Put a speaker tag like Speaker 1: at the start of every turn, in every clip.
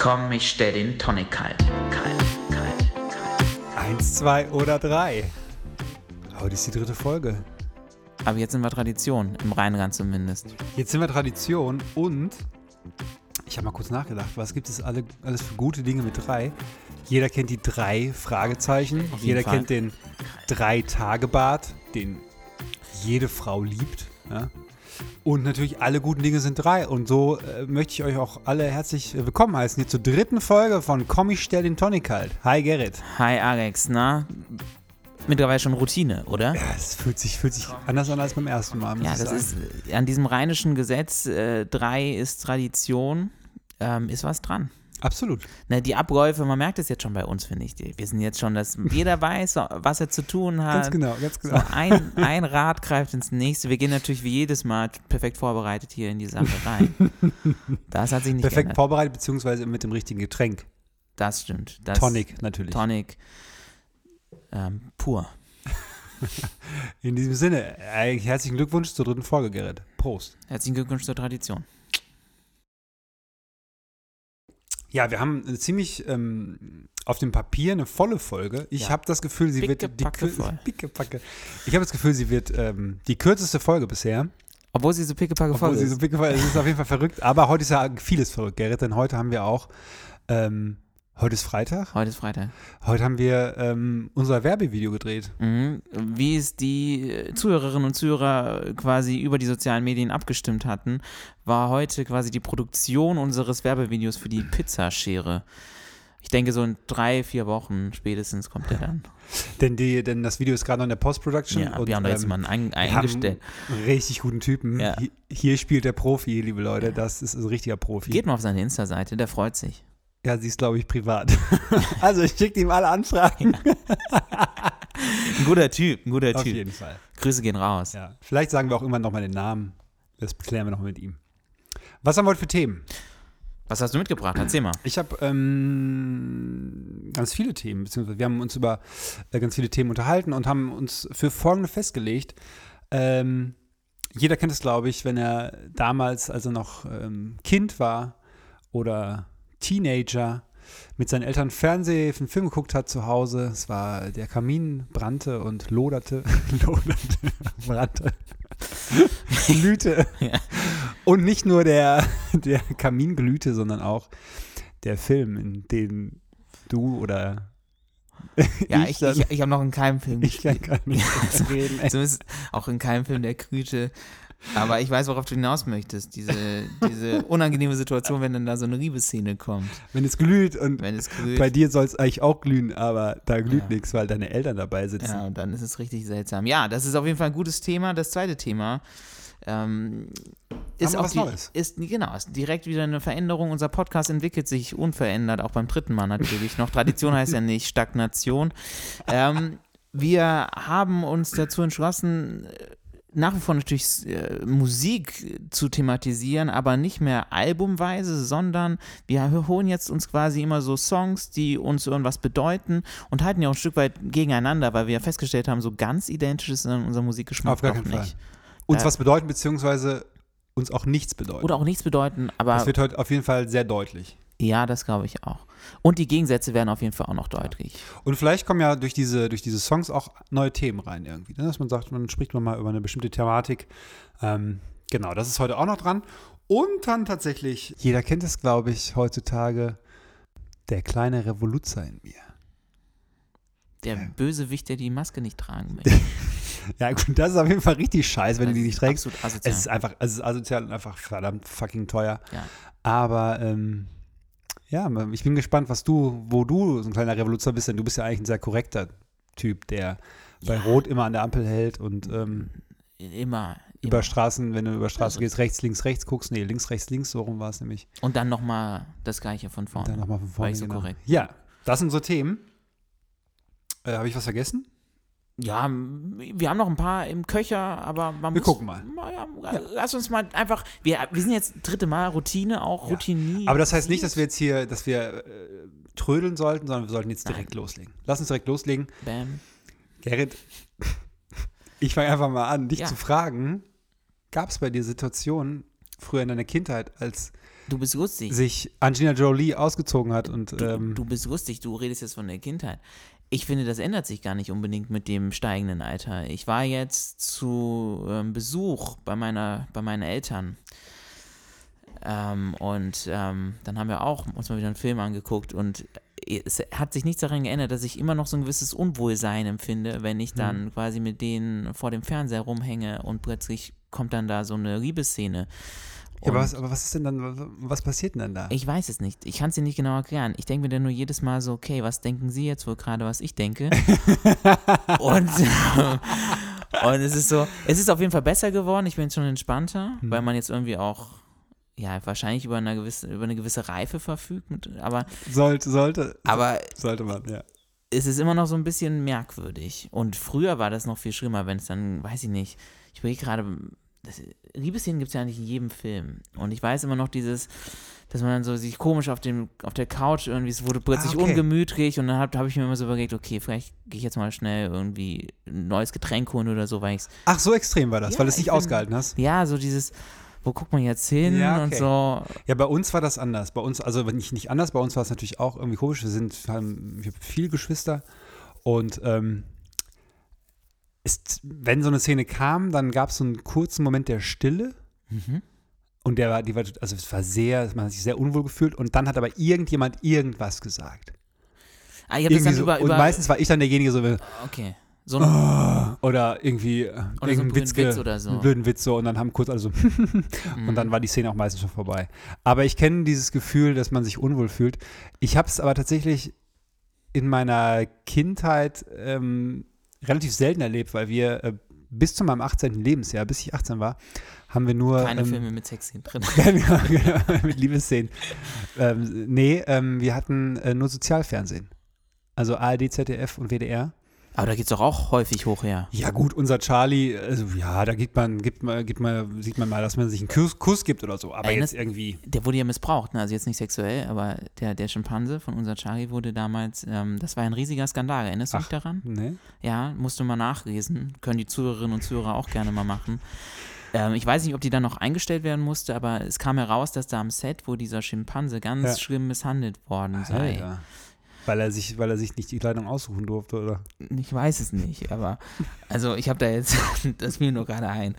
Speaker 1: Komm, ich stell den Tonic kalt. Kalt, kalt, kalt.
Speaker 2: Eins, zwei oder drei. Heute ist die dritte Folge.
Speaker 3: Aber jetzt sind wir Tradition, im Rheinland zumindest.
Speaker 2: Jetzt sind wir Tradition und ich habe mal kurz nachgedacht, was gibt es alle, alles für gute Dinge mit drei? Jeder kennt die drei Fragezeichen. Jeder
Speaker 3: Fall.
Speaker 2: kennt den Drei-Tage-Bad, den jede Frau liebt. Ja? Und natürlich alle guten Dinge sind drei. Und so äh, möchte ich euch auch alle herzlich äh, willkommen heißen hier zur dritten Folge von Komm, ich stell den Tonic kalt. Hi Gerrit.
Speaker 3: Hi Alex, na? Mittlerweile schon Routine, oder?
Speaker 2: Ja, es fühlt sich, fühlt sich anders an als beim ersten Mal.
Speaker 3: Ja, das
Speaker 2: sagen.
Speaker 3: ist an diesem rheinischen Gesetz, äh, drei ist Tradition, ähm, ist was dran.
Speaker 2: Absolut.
Speaker 3: Ne, die Abläufe, man merkt es jetzt schon bei uns, finde ich. Wir sind jetzt schon, dass jeder weiß, was er zu tun hat.
Speaker 2: Ganz genau, ganz
Speaker 3: So,
Speaker 2: genau.
Speaker 3: ein, ein Rad greift ins nächste. Wir gehen natürlich wie jedes Mal perfekt vorbereitet hier in die Sache rein. Das hat sich nicht
Speaker 2: Perfekt
Speaker 3: geändert.
Speaker 2: vorbereitet, beziehungsweise mit dem richtigen Getränk.
Speaker 3: Das stimmt. Das,
Speaker 2: Tonic natürlich.
Speaker 3: Tonic. Ähm, pur.
Speaker 2: In diesem Sinne, herzlichen Glückwunsch zur dritten Folge, Gerrit. Prost.
Speaker 3: Herzlichen Glückwunsch zur Tradition.
Speaker 2: Ja, wir haben eine ziemlich ähm, auf dem Papier eine volle Folge. Ich
Speaker 3: Ja.
Speaker 2: habe das Gefühl, sie wird die
Speaker 3: Pickepacke.
Speaker 2: Ich habe das Gefühl, sie wird ähm, die kürzeste Folge bisher.
Speaker 3: Obwohl sie so pickepacke voll
Speaker 2: Obwohl sie
Speaker 3: ist.
Speaker 2: so pickepacke, es ist auf jeden Fall verrückt. Aber heute ist ja vieles verrückt, Gerrit, denn heute haben wir auch, ähm, heute ist Freitag.
Speaker 3: Heute ist Freitag.
Speaker 2: Heute haben wir ähm, unser Werbevideo gedreht.
Speaker 3: Mhm. Wie es die äh, Zuhörerinnen und Zuhörer quasi über die sozialen Medien abgestimmt hatten, war heute quasi die Produktion unseres Werbevideos für die Pizzaschere. Ich denke, so in drei, vier Wochen spätestens kommt der dann.
Speaker 2: Denn, die, denn das Video ist gerade noch in der Post-Production.
Speaker 3: Ja,
Speaker 2: und,
Speaker 3: wir haben da jetzt
Speaker 2: ähm,
Speaker 3: jemanden ein, eingestellt.
Speaker 2: einen richtig guten Typen.
Speaker 3: Ja.
Speaker 2: Hi- Hier spielt der Profi, liebe Leute. Das ist ein richtiger Profi.
Speaker 3: Geht mal auf seine Insta-Seite, der freut sich.
Speaker 2: Ja, sie ist, glaube ich, privat. also ich schicke ihm alle Anfragen.
Speaker 3: Ein guter Typ, ein guter
Speaker 2: Auf
Speaker 3: Typ.
Speaker 2: jeden Fall.
Speaker 3: Grüße gehen raus.
Speaker 2: Ja. Vielleicht sagen wir auch irgendwann nochmal den Namen. Das klären wir noch mit ihm. Was haben wir heute für Themen?
Speaker 3: Was hast du mitgebracht? Erzähl mal.
Speaker 2: Ich habe ähm, ganz viele Themen, beziehungsweise wir haben uns über äh, ganz viele Themen unterhalten und haben uns für folgende festgelegt. Ähm, jeder kennt es, glaube ich, wenn er damals, als er noch ähm, Kind war oder Teenager, mit seinen Eltern Fernseh, einen Film geguckt hat zu Hause. Es war der Kamin brannte und loderte, loderte, brannte, glühte.
Speaker 3: Ja.
Speaker 2: Und nicht nur der, der Kamin glühte, sondern auch der Film, in dem du oder
Speaker 3: Ja, ich,
Speaker 2: dann-
Speaker 3: ich, ich habe noch in keinem Film
Speaker 2: ich kann gar nicht
Speaker 3: Ja,
Speaker 2: reden. Ey.
Speaker 3: Zumindest auch in keinem Film der Krüte. Aber ich weiß, worauf du hinaus möchtest. Diese, diese unangenehme Situation, wenn dann da so eine Liebesszene kommt.
Speaker 2: Wenn es glüht und
Speaker 3: Wenn es glüht.
Speaker 2: bei dir soll es eigentlich auch glühen, aber da glüht
Speaker 3: Ja.
Speaker 2: nichts, weil deine Eltern dabei sitzen.
Speaker 3: Ja, und dann ist es richtig seltsam. Ja, das ist auf jeden Fall ein gutes Thema. Das zweite Thema ähm, ist auch die,
Speaker 2: Neues?
Speaker 3: ist genau ist direkt wieder eine Veränderung. Unser Podcast entwickelt sich unverändert, auch beim dritten Mal natürlich noch. Tradition heißt ja nicht Stagnation. Ähm, wir haben uns dazu entschlossen, nach wie vor natürlich äh, Musik zu thematisieren, aber nicht mehr albumweise, sondern wir holen jetzt uns quasi immer so Songs, die uns irgendwas bedeuten und halten ja auch ein Stück weit gegeneinander, weil wir ja festgestellt haben, so ganz identisch ist dann unser Musikgeschmack
Speaker 2: Auf gar keinen
Speaker 3: nicht.
Speaker 2: Uns
Speaker 3: Äh,
Speaker 2: was bedeuten, beziehungsweise uns auch nichts bedeuten.
Speaker 3: Oder auch nichts bedeuten, aber
Speaker 2: das wird heute auf jeden Fall sehr deutlich.
Speaker 3: ja, das glaube ich auch. Und die Gegensätze werden auf jeden Fall auch noch deutlich.
Speaker 2: Und vielleicht kommen ja durch diese, durch diese Songs auch neue Themen rein irgendwie. Ne? Dass man sagt, man spricht man mal über eine bestimmte Thematik. Ähm, genau, das ist heute auch noch dran. Und dann tatsächlich, jeder kennt es, glaube ich, heutzutage, der kleine Revoluzer in mir.
Speaker 3: Der
Speaker 2: Ja.
Speaker 3: Bösewicht, der die Maske nicht tragen möchte.
Speaker 2: Ja, gut, das ist auf jeden Fall richtig scheiße, wenn
Speaker 3: Das
Speaker 2: du die nicht trägst.
Speaker 3: Absolut asozial.
Speaker 2: Es ist einfach, es ist asozial und einfach verdammt fucking teuer.
Speaker 3: Ja.
Speaker 2: Aber ähm, ja, ich bin gespannt, was du, wo du so ein kleiner Revoluzer bist, denn du bist ja eigentlich ein sehr korrekter Typ, der bei
Speaker 3: Ja.
Speaker 2: Rot immer an der Ampel hält und ähm,
Speaker 3: immer.
Speaker 2: über
Speaker 3: immer.
Speaker 2: Straßen, wenn du über Straße
Speaker 3: Also-
Speaker 2: gehst, rechts, links, rechts guckst. Nee, links, rechts, links, so rum war es nämlich.
Speaker 3: Und dann nochmal das Gleiche von
Speaker 2: Und
Speaker 3: vorne.
Speaker 2: dann nochmal von vorne.
Speaker 3: War ich so
Speaker 2: genau.
Speaker 3: korrekt.
Speaker 2: Ja, das sind so Themen. Äh, Habe ich was vergessen?
Speaker 3: Ja, wir haben noch ein paar im Köcher, aber man
Speaker 2: Wir
Speaker 3: muss,
Speaker 2: gucken mal.
Speaker 3: Ja, Lass uns mal einfach, wir, wir sind jetzt dritte Mal Routine, auch
Speaker 2: Ja.
Speaker 3: Routinier.
Speaker 2: Aber das heißt nicht, dass wir jetzt hier, dass wir äh, trödeln sollten, sondern wir sollten jetzt
Speaker 3: Nein.
Speaker 2: direkt loslegen. Lass uns direkt loslegen.
Speaker 3: Bam.
Speaker 2: Gerrit, ich fange einfach mal an, dich
Speaker 3: Ja.
Speaker 2: zu fragen, gab es bei dir Situationen früher in deiner Kindheit, als
Speaker 3: Du bist lustig.
Speaker 2: sich Angelina Jolie ausgezogen hat und
Speaker 3: Du,
Speaker 2: ähm,
Speaker 3: du bist lustig, du redest jetzt von der Kindheit. Ich finde, das ändert sich gar nicht unbedingt mit dem steigenden Alter. Ich war jetzt zu ähm, Besuch bei, meiner, bei meinen Eltern. Ähm, und ähm, dann haben wir auch uns mal wieder einen Film angeguckt und es hat sich nichts daran geändert, dass ich immer noch so ein gewisses Unwohlsein empfinde, wenn ich dann quasi mit denen vor dem Fernseher rumhänge und plötzlich kommt dann da so eine Liebesszene.
Speaker 2: Ja, aber, was, aber was ist denn dann, was passiert denn da?
Speaker 3: ich weiß es nicht. Ich kann es dir nicht genau erklären. Ich denke mir dann nur jedes Mal so, okay, was denken Sie jetzt wohl gerade, was ich denke? und, und es ist so, es ist auf jeden Fall besser geworden. Ich bin jetzt schon entspannter,
Speaker 2: Hm.
Speaker 3: weil man jetzt irgendwie auch, ja, wahrscheinlich über eine gewisse, über eine gewisse Reife verfügt. Mit, aber,
Speaker 2: sollte, sollte,
Speaker 3: aber
Speaker 2: sollte man, ja.
Speaker 3: es ist immer noch so ein bisschen merkwürdig. Und früher war das noch viel schlimmer, wenn es dann, weiß ich nicht, ich überlege gerade, das, Liebesszenen gibt es ja nicht in jedem Film. Und ich weiß immer noch dieses, dass man dann so sich komisch auf, dem, auf der Couch irgendwie, es wurde plötzlich
Speaker 2: Ah, okay.
Speaker 3: ungemütlich und dann habe hab ich mir immer so überlegt, okay, vielleicht gehe ich jetzt mal schnell irgendwie ein neues Getränk holen oder so, weil ich
Speaker 2: Ach, so extrem war das,
Speaker 3: Ja,
Speaker 2: weil du es
Speaker 3: ich
Speaker 2: nicht
Speaker 3: bin-
Speaker 2: ausgehalten hast.
Speaker 3: ja, so dieses, wo guckt man jetzt hin
Speaker 2: Ja,
Speaker 3: und
Speaker 2: okay.
Speaker 3: so.
Speaker 2: Ja, bei uns war das anders. Bei uns, also nicht, nicht anders, bei uns war es natürlich auch irgendwie komisch. Wir sind, haben, wir haben viele Geschwister und ähm, ist, wenn so eine Szene kam, dann gab es so einen kurzen Moment der Stille
Speaker 3: Mhm.
Speaker 2: und der war, die war, also es war sehr, man hat sich sehr unwohl gefühlt und dann hat aber irgendjemand irgendwas gesagt.
Speaker 3: Ah, ihr habt das dann
Speaker 2: so,
Speaker 3: über,
Speaker 2: und
Speaker 3: über
Speaker 2: meistens war ich dann derjenige so,
Speaker 3: okay. So ein,
Speaker 2: oder irgendwie äh,
Speaker 3: Oder so einen
Speaker 2: Witz,
Speaker 3: Witz oder so.
Speaker 2: einen blöden Witz so und dann haben kurz alle so und dann war die Szene auch meistens schon vorbei. Aber ich kenne dieses Gefühl, dass man sich unwohl fühlt. Ich habe es aber tatsächlich in meiner Kindheit ähm, relativ selten erlebt, weil wir äh, bis zu meinem 18. Lebensjahr, bis ich 18 war, haben wir nur
Speaker 3: keine
Speaker 2: ähm,
Speaker 3: Filme mit Sexszenen drin.
Speaker 2: genau, mit Liebesszenen. Ähm, nee, ähm, wir hatten äh, nur Sozialfernsehen. Also ARD, ZDF und WDR.
Speaker 3: Aber da geht's doch auch häufig hoch her.
Speaker 2: Ja gut, unser Charlie, also ja, da gibt man, gibt man, gibt man, sieht man mal, dass man sich einen Kuss, Kuss gibt oder so. Aber
Speaker 3: Erinnerst-
Speaker 2: jetzt irgendwie.
Speaker 3: Der wurde ja missbraucht, ne? also jetzt nicht sexuell, aber der, der Schimpanse von unser Charlie wurde damals, ähm, das war ein riesiger Skandal. Erinnerst du dich daran?
Speaker 2: Ne?
Speaker 3: Ja, musst du mal nachlesen. Können die Zuhörerinnen und Zuhörer auch gerne mal machen. Ähm, ich weiß nicht, ob die dann noch eingestellt werden musste, aber es kam heraus, dass da am Set, wo dieser Schimpanse ganz
Speaker 2: Ja.
Speaker 3: schlimm misshandelt worden sei.
Speaker 2: Alter. Weil er sich, weil er sich nicht die Kleidung aussuchen durfte, oder?
Speaker 3: Ich weiß es nicht, aber also ich habe da jetzt, das fiel nur gerade ein.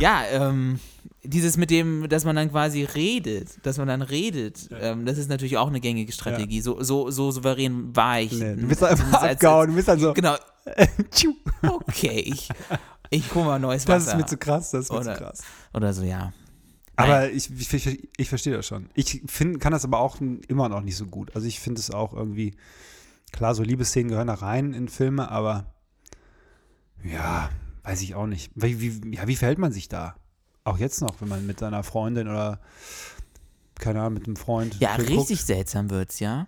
Speaker 3: Ja, ähm, dieses mit dem, dass man dann quasi redet, dass man dann redet, ähm, das ist natürlich auch eine gängige Strategie. So, so, so souverän war ich.
Speaker 2: Nee, du
Speaker 3: nicht.
Speaker 2: bist einfach
Speaker 3: Als-
Speaker 2: abgehauen, du bist dann so.
Speaker 3: Genau, okay, ich, ich hole mal neues
Speaker 2: Das
Speaker 3: Wasser.
Speaker 2: ist mir zu krass, das ist mir
Speaker 3: Oder-
Speaker 2: zu krass.
Speaker 3: Oder so, ja.
Speaker 2: Aber ich, ich, ich, verstehe das schon. Ich find, kann das aber auch immer noch nicht so gut. Also ich finde es auch irgendwie, klar, so Liebesszenen gehören da rein in Filme, aber ja, weiß ich auch nicht. Wie, wie, ja, wie verhält man sich da? Auch jetzt noch, wenn man mit seiner Freundin oder, keine Ahnung, mit einem Freund.
Speaker 3: Ja,
Speaker 2: Film
Speaker 3: richtig
Speaker 2: guckt.
Speaker 3: seltsam wird's, ja.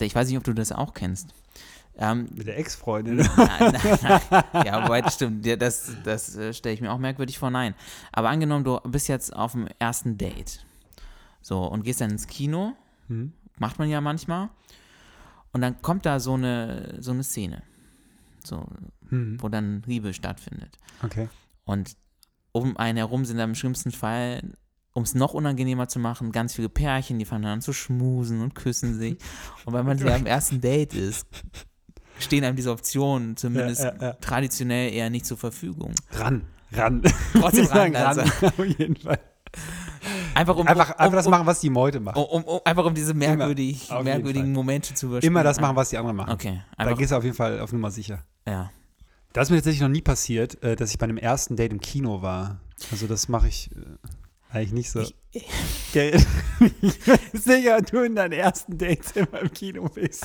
Speaker 3: Ich weiß nicht, ob du das auch kennst. Ähm,
Speaker 2: Mit der Ex-Freundin.
Speaker 3: Ja, wobei, das stimmt. Ja, das das äh, stelle ich mir auch merkwürdig vor. Nein. Aber angenommen, du bist jetzt auf dem ersten Date. So, und gehst dann ins Kino.
Speaker 2: Hm.
Speaker 3: Macht man ja manchmal. Und dann kommt da so eine, so eine Szene. So,
Speaker 2: Hm.
Speaker 3: wo dann Liebe stattfindet.
Speaker 2: Okay.
Speaker 3: Und um einen herum sind dann im schlimmsten Fall, um es noch unangenehmer zu machen, ganz viele Pärchen, die fangen an zu schmusen und küssen sich. Und wenn man ja am ersten Date ist, stehen einem diese Optionen zumindest
Speaker 2: Ja, ja,
Speaker 3: traditionell eher nicht zur Verfügung.
Speaker 2: Ran, ran.
Speaker 3: Trotzdem ran, also.
Speaker 2: Auf jeden Fall.
Speaker 3: Einfach um,
Speaker 2: Einfach,
Speaker 3: um,
Speaker 2: einfach das
Speaker 3: um,
Speaker 2: machen, was die Meute
Speaker 3: um, einfach um diese merkwürdig, merkwürdigen. Momente zu überspielen.
Speaker 2: Immer das machen, was die anderen machen.
Speaker 3: Okay,
Speaker 2: Da gehst du auf jeden Fall auf Nummer sicher.
Speaker 3: ja.
Speaker 2: Das ist mir tatsächlich noch nie passiert, äh, dass ich bei einem ersten Date im Kino war. Also das mache ich äh, eigentlich nicht so.
Speaker 3: Ich-?
Speaker 2: Sicher, du in deinen ersten Dates immer im Kino bist.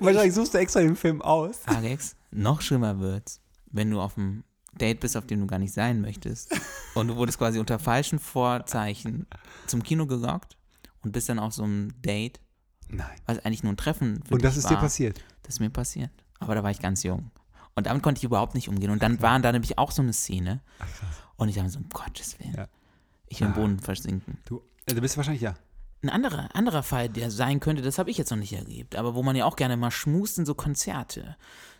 Speaker 2: Wahrscheinlich suchst du extra den Film aus.
Speaker 3: Alex, noch schlimmer wird's, wenn du auf einem Date bist, auf dem du gar nicht sein möchtest. Und du wurdest quasi unter falschen Vorzeichen zum Kino gelockt und bist dann auf so einem Date,
Speaker 2: Nein.
Speaker 3: was eigentlich nur ein Treffen für
Speaker 2: Und das ist
Speaker 3: war.
Speaker 2: dir passiert.
Speaker 3: Das ist mir passiert. Aber da war ich ganz jung. Und damit konnte ich überhaupt nicht umgehen. Und dann waren da nämlich auch so eine Szene. Und ich dachte so, um Gottes Willen.
Speaker 2: Ja.
Speaker 3: Ich will im
Speaker 2: Ah.
Speaker 3: Boden versinken.
Speaker 2: Du, äh, du bist wahrscheinlich ja.
Speaker 3: Ein anderer, anderer Fall, der sein könnte, das habe ich jetzt noch nicht erlebt, aber wo man ja auch gerne mal schmust, sind so Konzerte.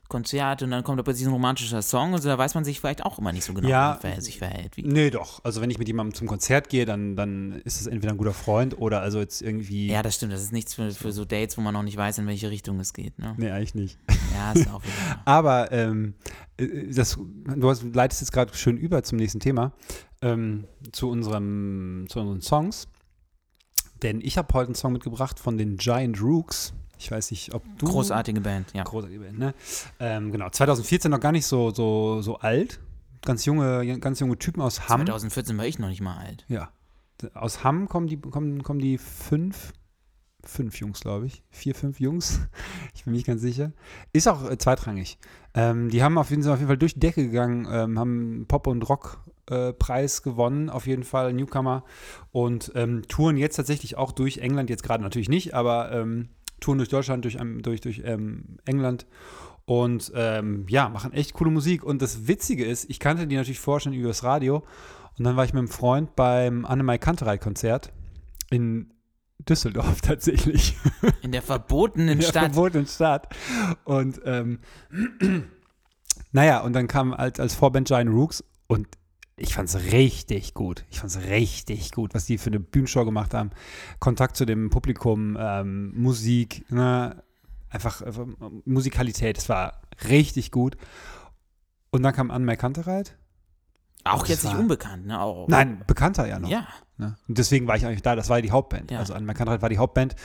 Speaker 3: Konzert und dann kommt da plötzlich ein romantischer Song und so, da weiß man sich vielleicht auch immer nicht so genau,
Speaker 2: Ja.
Speaker 3: wie er sich verhält. Wie,
Speaker 2: Nee, doch. Also wenn ich mit jemandem zum Konzert gehe, dann, dann ist es entweder ein guter Freund oder also jetzt irgendwie.
Speaker 3: ja, das stimmt, das ist nichts für, für so Dates, wo man noch nicht weiß, in welche Richtung es geht. Ne?
Speaker 2: Nee, eigentlich nicht.
Speaker 3: Ja, ist auch wieder.
Speaker 2: Aber ähm, äh, das, du hast, leitest jetzt gerade schön über zum nächsten Thema, ähm, zu, unserem, zu unseren Songs. Denn ich habe heute einen Song mitgebracht von den Giant Rooks. Ich weiß nicht, ob du.
Speaker 3: Großartige Band, ja.
Speaker 2: Großartige Band, ne? Ähm, genau, 2014 noch gar nicht so, so, so alt. Ganz junge, ganz junge Typen aus Hamm.
Speaker 3: 2014 war ich noch nicht mal alt.
Speaker 2: Ja. Aus Hamm kommen die, kommen, kommen die fünf, fünf Jungs, glaube ich. Vier, fünf Jungs. Ich bin mir nicht ganz sicher. Ist auch äh, zweitrangig. Ähm, die haben auf jeden, sind auf jeden Fall durch die Decke gegangen, ähm, haben Pop- und Rock-Preis gewonnen, auf jeden Fall, Newcomer. Und ähm, touren jetzt tatsächlich auch durch England, jetzt gerade natürlich nicht, aber ähm, touren durch Deutschland, durch, ähm, durch, durch ähm, England. Und ähm, ja, machen echt coole Musik. Und das Witzige ist, ich kannte die natürlich vorher schon über das Radio. Und dann war ich mit einem Freund beim Annemai Kanterei-Konzert in Düsseldorf tatsächlich.
Speaker 3: In der verbotenen
Speaker 2: in der
Speaker 3: Stadt.
Speaker 2: verbotenen Stadt. Und ähm, naja, und dann kam als, als Vorband Giant Rooks und ich fand es richtig gut. Ich fand es richtig gut, was die für eine Bühnenshow gemacht haben. Kontakt zu dem Publikum, ähm, Musik, ne? einfach, einfach Musikalität. Es war richtig gut. Und dann kam Anne Kantereit.
Speaker 3: Auch
Speaker 2: Das
Speaker 3: jetzt nicht unbekannt, ne? Auch,
Speaker 2: Nein, bekannter ja noch.
Speaker 3: Ja,
Speaker 2: Ne? Und deswegen war ich eigentlich da, das war ja die Hauptband.
Speaker 3: Ja.
Speaker 2: Also an Kantereit war die Hauptband.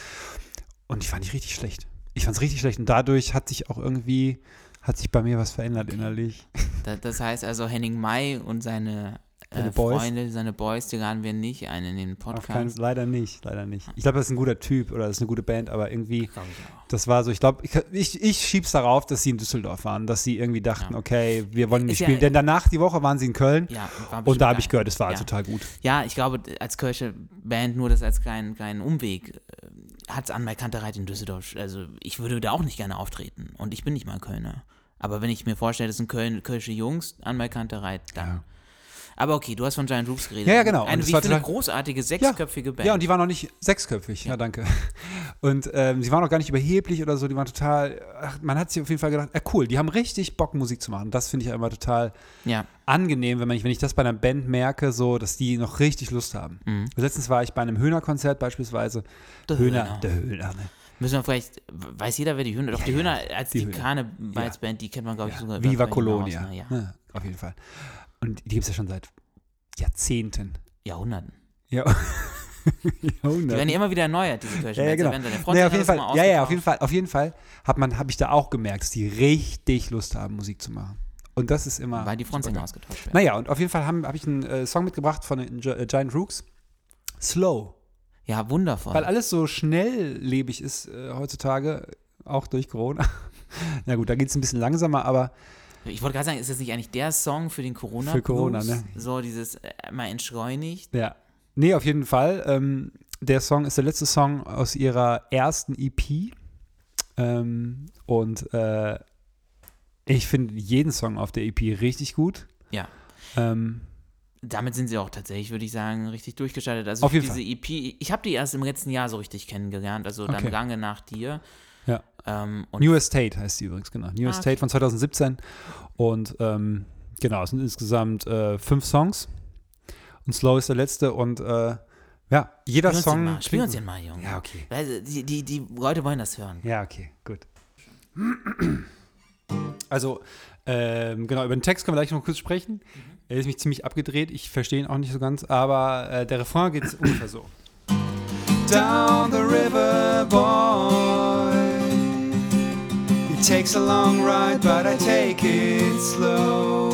Speaker 2: Und ich fand die richtig schlecht. Ich fand es richtig schlecht. Und dadurch hat sich auch irgendwie, hat sich bei mir was verändert innerlich.
Speaker 3: da, das heißt also Henning May und seine,
Speaker 2: Seine
Speaker 3: äh,
Speaker 2: Boys?
Speaker 3: Freunde, seine Boys, die laden wir nicht ein in den
Speaker 2: Auf keinen,
Speaker 3: Podcast.
Speaker 2: leider nicht, leider nicht. Ich glaube, das ist ein guter Typ oder das ist eine gute Band, aber irgendwie, das war so, ich glaube, ich, ich, ich schieb's darauf, dass sie in Düsseldorf waren, dass sie irgendwie dachten,
Speaker 3: Ja.
Speaker 2: okay, wir wollen nicht
Speaker 3: Ist ja-
Speaker 2: spielen. Denn danach, die Woche, waren sie in Köln
Speaker 3: Ja, war
Speaker 2: und da habe ich gehört, es war
Speaker 3: Ja.
Speaker 2: total gut.
Speaker 3: Ja, ich glaube, als Kölsche Band, nur das als kleinen, kleinen Umweg, hat es an bei Kantereit in Düsseldorf. Also ich würde da auch nicht gerne auftreten. Und ich bin nicht mal Kölner. Aber wenn ich mir vorstelle, das sind Köln, Kölsche Jungs an bei Kantereit, dann.
Speaker 2: Ja.
Speaker 3: Aber okay, du hast von Giant Rooks geredet.
Speaker 2: Ja, ja, genau.
Speaker 3: Eine, wie ich finde, großartige, sechsköpfige Band.
Speaker 2: Ja, und die waren noch nicht sechsköpfig. Ja, danke. Und ähm, sie waren auch gar nicht überheblich oder so. Die waren total, ach, man hat sich auf jeden Fall gedacht, äh, cool, die haben richtig Bock, Musik zu machen. Das finde ich immer total
Speaker 3: ja.
Speaker 2: angenehm, wenn, man, wenn ich das bei einer Band merke, so, dass die noch richtig Lust haben.
Speaker 3: Mhm.
Speaker 2: Letztens war ich bei einem Höhner-Konzert beispielsweise.
Speaker 3: Der
Speaker 2: Höhner,
Speaker 3: Höhner.
Speaker 2: der Höhner, ne?
Speaker 3: Müssen wir vielleicht, weiß jeder, wer die Höhner, doch die
Speaker 2: Ja,
Speaker 3: Höhner als
Speaker 2: die
Speaker 3: die. Karnevalsband, die kennt man, glaube ich, sogar.
Speaker 2: Viva Colonia.
Speaker 3: ne? Ja.
Speaker 2: Ne, auf jeden Fall. Und die gibt es ja schon seit Jahrzehnten.
Speaker 3: Jahrhunderten.
Speaker 2: Ja.
Speaker 3: Die werden ja immer wieder erneuert, diese Kölsche
Speaker 2: Ja, ja, genau.
Speaker 3: Frontsänger
Speaker 2: auf jeden Fall, ja, ja, auf jeden. Fall, auf jeden Fall habe ich da auch gemerkt, dass die richtig Lust haben, Musik zu machen. Und das ist immer.
Speaker 3: Weil die Frontsänger ausgetauscht werden.
Speaker 2: Naja, und auf jeden Fall habe hab ich einen äh, Song mitgebracht von äh, Giant Rooks. Slow.
Speaker 3: Ja, wundervoll.
Speaker 2: Weil alles so schnelllebig ist äh, heutzutage, auch durch Corona. Na gut, da geht es ein bisschen langsamer, aber
Speaker 3: Ich wollte gerade sagen, ist das nicht eigentlich der Song für den Corona?
Speaker 2: Für Corona, ne?
Speaker 3: So dieses äh, mal entschleunigt.
Speaker 2: ja. Nee, auf jeden Fall. Ähm, der Song ist der letzte Song aus ihrer ersten EP. Ähm, und äh, ich finde jeden Song auf der EP richtig gut.
Speaker 3: Ja.
Speaker 2: Ähm,
Speaker 3: Damit sind sie auch tatsächlich, würde ich sagen, richtig durchgeschaltet. Also
Speaker 2: Auf jeden
Speaker 3: diese EP, ich habe die erst im letzten Jahr so richtig kennengelernt, also dann
Speaker 2: Okay.
Speaker 3: lange nach dir.
Speaker 2: Ja.
Speaker 3: Ähm,
Speaker 2: New Estate heißt sie übrigens, genau. New
Speaker 3: Ah,
Speaker 2: Estate
Speaker 3: okay.
Speaker 2: von 2017. Und ähm, genau, es sind insgesamt äh, fünf Songs. Und Slow ist der letzte. Und äh, ja, jeder
Speaker 3: spiel
Speaker 2: Song.
Speaker 3: mal, spiel uns den mal, Junge.
Speaker 2: Ja, okay.
Speaker 3: Weil die, die, die Leute wollen das hören.
Speaker 2: Ja, okay, gut. Also, ähm, genau, über den Text können wir gleich noch kurz sprechen. Er ist mich ziemlich abgedreht, ich verstehe ihn auch nicht so ganz, aber äh, der Refrain geht ungefähr so. Down the river, boy. It takes a long ride, but I take it slow.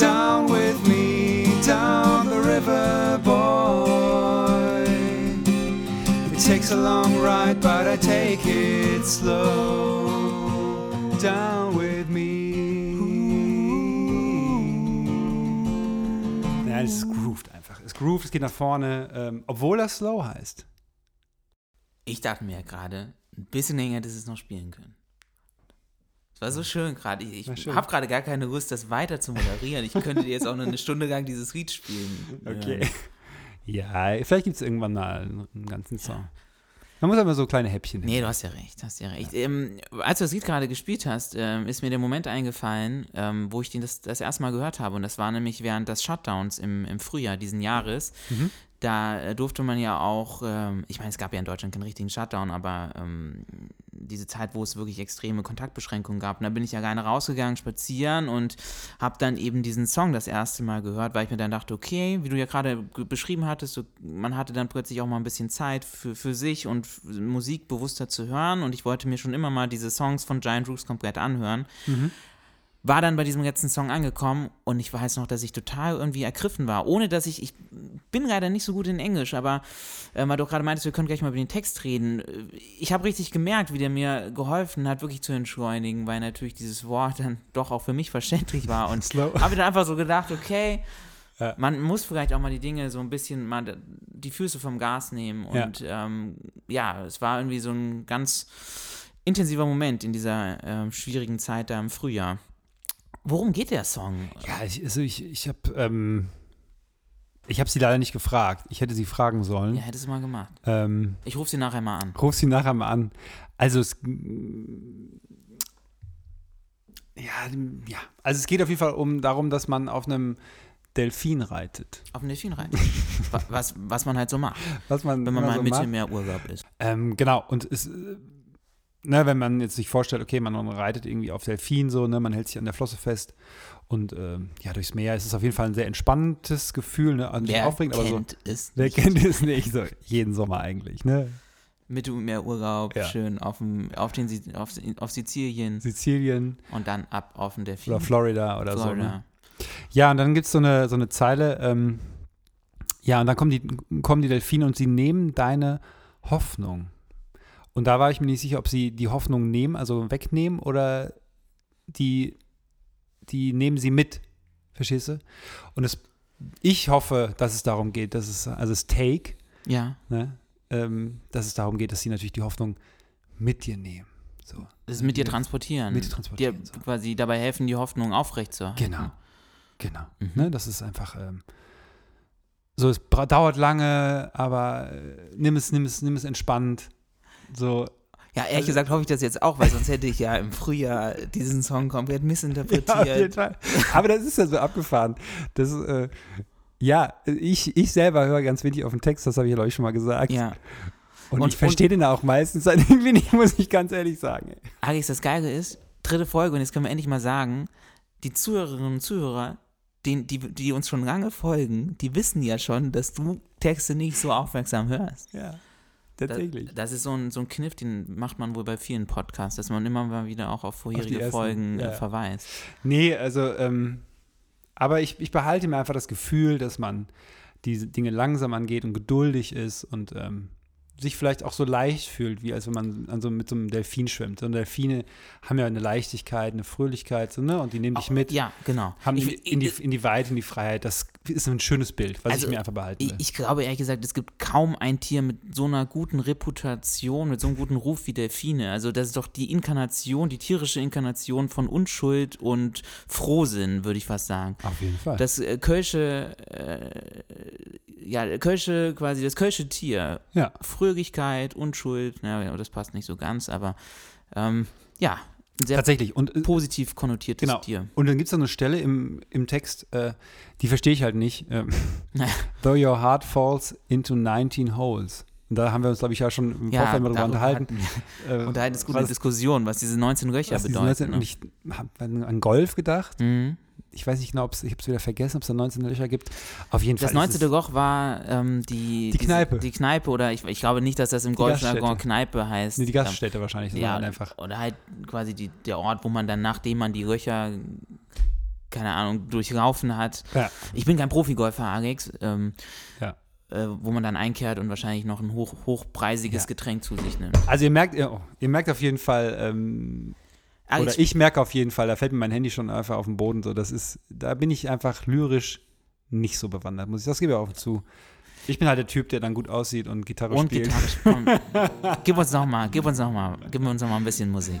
Speaker 2: Down with me, down the river, boy. It takes a long ride, but I take it slow. Down with me. Ja, das ist grooved einfach. Es grooved, es geht nach vorne, ähm, obwohl das slow heißt.
Speaker 3: Ich dachte mir gerade, ein bisschen länger hättest du es noch spielen können. Es war so schön gerade. Ich, ich habe gerade gar keine Lust, das weiter zu moderieren. Ich könnte dir jetzt auch noch eine Stunde lang dieses Lied spielen.
Speaker 2: Okay. Ja, vielleicht gibt es irgendwann mal einen, einen ganzen Song. Man muss immer so kleine Häppchen
Speaker 3: Nee, du hast ja recht, hast ja recht. Ähm, als du das Lied gerade gespielt hast, ähm, ist mir der Moment eingefallen, ähm, wo ich den das, das erste Mal gehört habe. Und das war nämlich während des Shutdowns im, im Frühjahr diesen Jahres. Da äh, durfte man ja auch, ähm, ich meine, es gab ja in Deutschland keinen richtigen Shutdown, aber ähm, diese Zeit, wo es wirklich extreme Kontaktbeschränkungen gab, und da bin ich ja gerne rausgegangen, spazieren und habe dann eben diesen Song das erste Mal gehört, weil ich mir dann dachte, okay, wie du ja gerade ge- beschrieben hattest, so, man hatte dann plötzlich auch mal ein bisschen Zeit für, für sich und Musik bewusster zu hören und ich wollte mir schon immer mal diese Songs von Giant Rooks komplett anhören. War dann bei diesem letzten Song angekommen und ich weiß noch, dass ich total irgendwie ergriffen war, ohne dass ich, ich bin leider nicht so gut in Englisch, aber äh, weil du gerade meintest, wir können gleich mal über den Text reden. äh, Ich habe richtig gemerkt, wie der mir geholfen hat, wirklich zu entschleunigen, weil natürlich dieses Wort dann doch auch für mich verständlich war und habe dann einfach so gedacht, okay,
Speaker 2: Ja.
Speaker 3: man muss vielleicht auch mal die Dinge so ein bisschen mal die Füße vom Gas nehmen
Speaker 2: Ja.
Speaker 3: und ähm, ja, es war irgendwie so ein ganz intensiver Moment in dieser ähm, schwierigen Zeit da im Frühjahr. Worum geht der Song?
Speaker 2: Ja, ich, also ich, ich habe ähm, ich habe sie leider nicht gefragt. Ich hätte sie fragen sollen.
Speaker 3: Ja, hättest du mal gemacht.
Speaker 2: Ähm,
Speaker 3: Ich rufe sie nachher mal an.
Speaker 2: ruf sie nachher mal an. Also es ja, ja, also es geht auf jeden Fall um darum, dass man auf einem Delfin reitet.
Speaker 3: Auf den Delfin rein. Wa- was, was man halt so macht,
Speaker 2: Was man,
Speaker 3: wenn man mal
Speaker 2: so
Speaker 3: im. Mittelmeerurlaub ist.
Speaker 2: Ähm, genau, und es, ne, wenn man jetzt sich vorstellt, okay, man reitet irgendwie auf Delfin so, ne, man hält sich an der Flosse fest und ähm, ja, durchs Meer ist es auf jeden Fall ein sehr entspanntes Gefühl, ne, nicht
Speaker 3: Wer
Speaker 2: aufregend, aber so.
Speaker 3: kennt es
Speaker 2: Wer
Speaker 3: nicht?
Speaker 2: kennt es nicht? So jeden Sommer eigentlich, ne?
Speaker 3: Mittelmeerurlaub,
Speaker 2: Ja.
Speaker 3: schön auf, dem, auf, den, auf, auf Sizilien
Speaker 2: Sizilien
Speaker 3: und dann ab auf den Delfin.
Speaker 2: oder Florida oder so. Ne?
Speaker 3: Florida.
Speaker 2: Ja, und dann gibt es so eine, so eine Zeile, ähm, ja, und dann kommen die, kommen die Delfine und sie nehmen deine Hoffnung. Und da war ich mir nicht sicher, ob sie die Hoffnung nehmen, also wegnehmen, oder die, die nehmen sie mit. Verstehst du? Und es, ich hoffe, dass es darum geht, dass es, also es Take,
Speaker 3: Ja,
Speaker 2: ne, ähm, dass es darum geht, dass sie natürlich die Hoffnung mit dir nehmen. So.
Speaker 3: das ist mit dir transportieren.
Speaker 2: Mit dir transportieren,
Speaker 3: Dir
Speaker 2: so.
Speaker 3: quasi dabei helfen, die Hoffnung aufrechtzuerhalten.
Speaker 2: Genau. Genau.
Speaker 3: Mhm.
Speaker 2: Ne, das ist einfach ähm, so, es dauert lange, aber äh, nimm es, nimm es, nimm es entspannt. So,
Speaker 3: Ja, ehrlich gesagt hoffe ich das jetzt auch, weil sonst hätte ich ja im Frühjahr diesen Song komplett
Speaker 2: ja, auf jeden
Speaker 3: missinterpretiert.
Speaker 2: Fall. Aber das ist ja so abgefahren. Das, äh, ja, ich, ich selber höre ganz wenig auf den Text, das habe ich ja, glaube ich, schon mal gesagt.
Speaker 3: Ja.
Speaker 2: Und,
Speaker 3: Und-
Speaker 2: ich verstehe den auch meistens dann irgendwie nicht, muss ich ganz ehrlich sagen.
Speaker 3: Alex, das Geile ist, dritte Folge und jetzt können wir endlich mal sagen, die Zuhörerinnen und Zuhörer, die, die, die uns schon lange folgen, die wissen ja schon, dass du Texte nicht so aufmerksam hörst.
Speaker 2: Ja, tatsächlich.
Speaker 3: Das ist so ein, so ein Kniff, den macht man wohl bei vielen Podcasts, dass man immer mal wieder auch auf vorherige
Speaker 2: ersten,
Speaker 3: Folgen
Speaker 2: ja.
Speaker 3: äh, verweist.
Speaker 2: Nee, also, ähm, aber ich, ich behalte mir einfach das Gefühl, dass man diese Dinge langsam angeht und geduldig ist und ähm, sich vielleicht auch so leicht fühlt, wie als wenn man an so, mit so einem Delfin schwimmt. Und Delfine haben ja eine Leichtigkeit, eine Fröhlichkeit, so, ne? Und die nehmen dich mit,
Speaker 3: Ja, genau.
Speaker 2: haben
Speaker 3: Ich-
Speaker 2: in, die, in die Weite, in die Freiheit. Das ist ein schönes Bild, was
Speaker 3: Also,
Speaker 2: ich mir einfach behalten
Speaker 3: Ich,
Speaker 2: will.
Speaker 3: ich glaube ehrlich gesagt, es gibt kaum ein Tier mit so einer guten Reputation, mit so einem guten Ruf wie Delfine. Also das ist doch die Inkarnation, die tierische Inkarnation von Unschuld und Frohsinn, würde ich fast sagen.
Speaker 2: Auf jeden Fall.
Speaker 3: Das äh, Kölsche, äh, ja, Kölsche, quasi das Kölsche Tier.
Speaker 2: ja.
Speaker 3: Fröhlichkeit, Unschuld, naja, das passt nicht so ganz, aber ähm, ja, ein sehr
Speaker 2: Tatsächlich. Und äh,
Speaker 3: positiv konnotiertes
Speaker 2: Genau.
Speaker 3: Tier.
Speaker 2: Und dann gibt es so eine Stelle im, im Text, äh, die verstehe ich halt nicht. Ähm, Though your heart falls into 19 holes. Und da haben wir uns, glaube ich, ja schon im
Speaker 3: Ja,
Speaker 2: Vorfeld mal drüber
Speaker 3: darüber
Speaker 2: unterhalten.
Speaker 3: hatten-
Speaker 2: Äh,
Speaker 3: Unterhalten ist gute
Speaker 2: was-
Speaker 3: Diskussion, was diese 19 Löcher
Speaker 2: was diese
Speaker 3: bedeuten.
Speaker 2: 19,
Speaker 3: ne?
Speaker 2: Und ich habe an Golf gedacht.
Speaker 3: Mhm.
Speaker 2: Ich weiß nicht genau, ob's, ich habe es wieder vergessen, ob es da 19 Löcher gibt. Auf jeden
Speaker 3: Das
Speaker 2: Fall. ist
Speaker 3: 19. Loch war ähm, die,
Speaker 2: Die Kneipe.
Speaker 3: Die Kneipe oder ich, ich glaube nicht, dass das im
Speaker 2: Die
Speaker 3: Golfjargon. Kneipe heißt.
Speaker 2: nee, die Gaststätte wahrscheinlich,
Speaker 3: Ähm, ja,
Speaker 2: sondern einfach.
Speaker 3: oder halt quasi die, der Ort, wo man dann, nachdem man die Löcher, keine Ahnung, durchlaufen hat.
Speaker 2: Ja.
Speaker 3: Ich bin kein Profigolfer, Alex. Ähm,
Speaker 2: Ja.
Speaker 3: Äh, wo man dann einkehrt und wahrscheinlich noch ein hoch, hochpreisiges
Speaker 2: Ja.
Speaker 3: Getränk zu sich nimmt.
Speaker 2: Also ihr merkt, ihr, oh, ihr merkt auf jeden Fall, ähm,
Speaker 3: Alex,
Speaker 2: oder ich merke auf jeden Fall, da fällt mir mein Handy schon einfach auf den Boden. So, das ist, da bin ich einfach lyrisch nicht so bewandert, muss ich, das gebe ich auch zu. Ich bin halt der Typ, der dann gut aussieht und Gitarre
Speaker 3: und
Speaker 2: spielt.
Speaker 3: Gitarre spielen. gib uns noch mal, gib uns noch mal, gib uns noch mal ein bisschen Musik.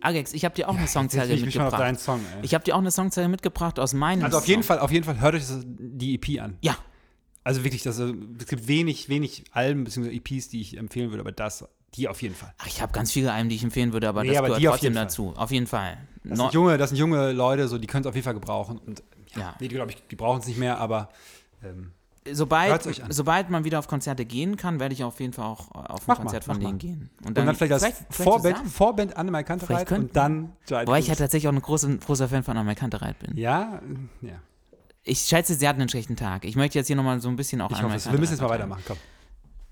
Speaker 3: Alex, ich habe dir auch eine Songzeile
Speaker 2: ich schon auf
Speaker 3: mitgebracht.
Speaker 2: deinen Song, ey.
Speaker 3: Ich habe dir auch eine Songzeile mitgebracht aus meinem
Speaker 2: Also auf jeden
Speaker 3: Song.
Speaker 2: Fall, auf jeden Fall hört euch die EP an.
Speaker 3: Ja,
Speaker 2: Also wirklich, das, es gibt wenig, wenig Alben bzw. EPs, die ich empfehlen würde, aber das, die auf jeden Fall.
Speaker 3: Ach, ich habe ganz viele Alben, die ich empfehlen würde, aber
Speaker 2: Nee,
Speaker 3: das
Speaker 2: aber
Speaker 3: gehört
Speaker 2: die auf
Speaker 3: trotzdem dazu. Auf jeden Fall.
Speaker 2: Das sind junge, das sind junge Leute, so die können es auf jeden Fall gebrauchen. Und ja,
Speaker 3: Ja.
Speaker 2: nee, die glaube ich, die brauchen es nicht mehr, aber ähm,
Speaker 3: sobald, sobald man wieder auf Konzerte gehen kann, werde ich auf jeden Fall auch auf ein
Speaker 2: Mach mal,
Speaker 3: Konzert von
Speaker 2: mach
Speaker 3: denen
Speaker 2: mal.
Speaker 3: gehen.
Speaker 2: und dann, vielleicht als
Speaker 3: vielleicht
Speaker 2: Vorband,
Speaker 3: zusammen.
Speaker 2: Vorband Annemai Kantereit
Speaker 3: Vielleicht
Speaker 2: und dann Giant
Speaker 3: Wobei ich ja tatsächlich auch ein großer, großer Fan von Anna Kantereit bin.
Speaker 2: Ja, ja.
Speaker 3: Ich schätze, sie hatten einen schlechten Tag. Ich möchte jetzt hier nochmal so ein bisschen auch
Speaker 2: Ich hoffe, wir müssen jetzt mal weitermachen. Komm.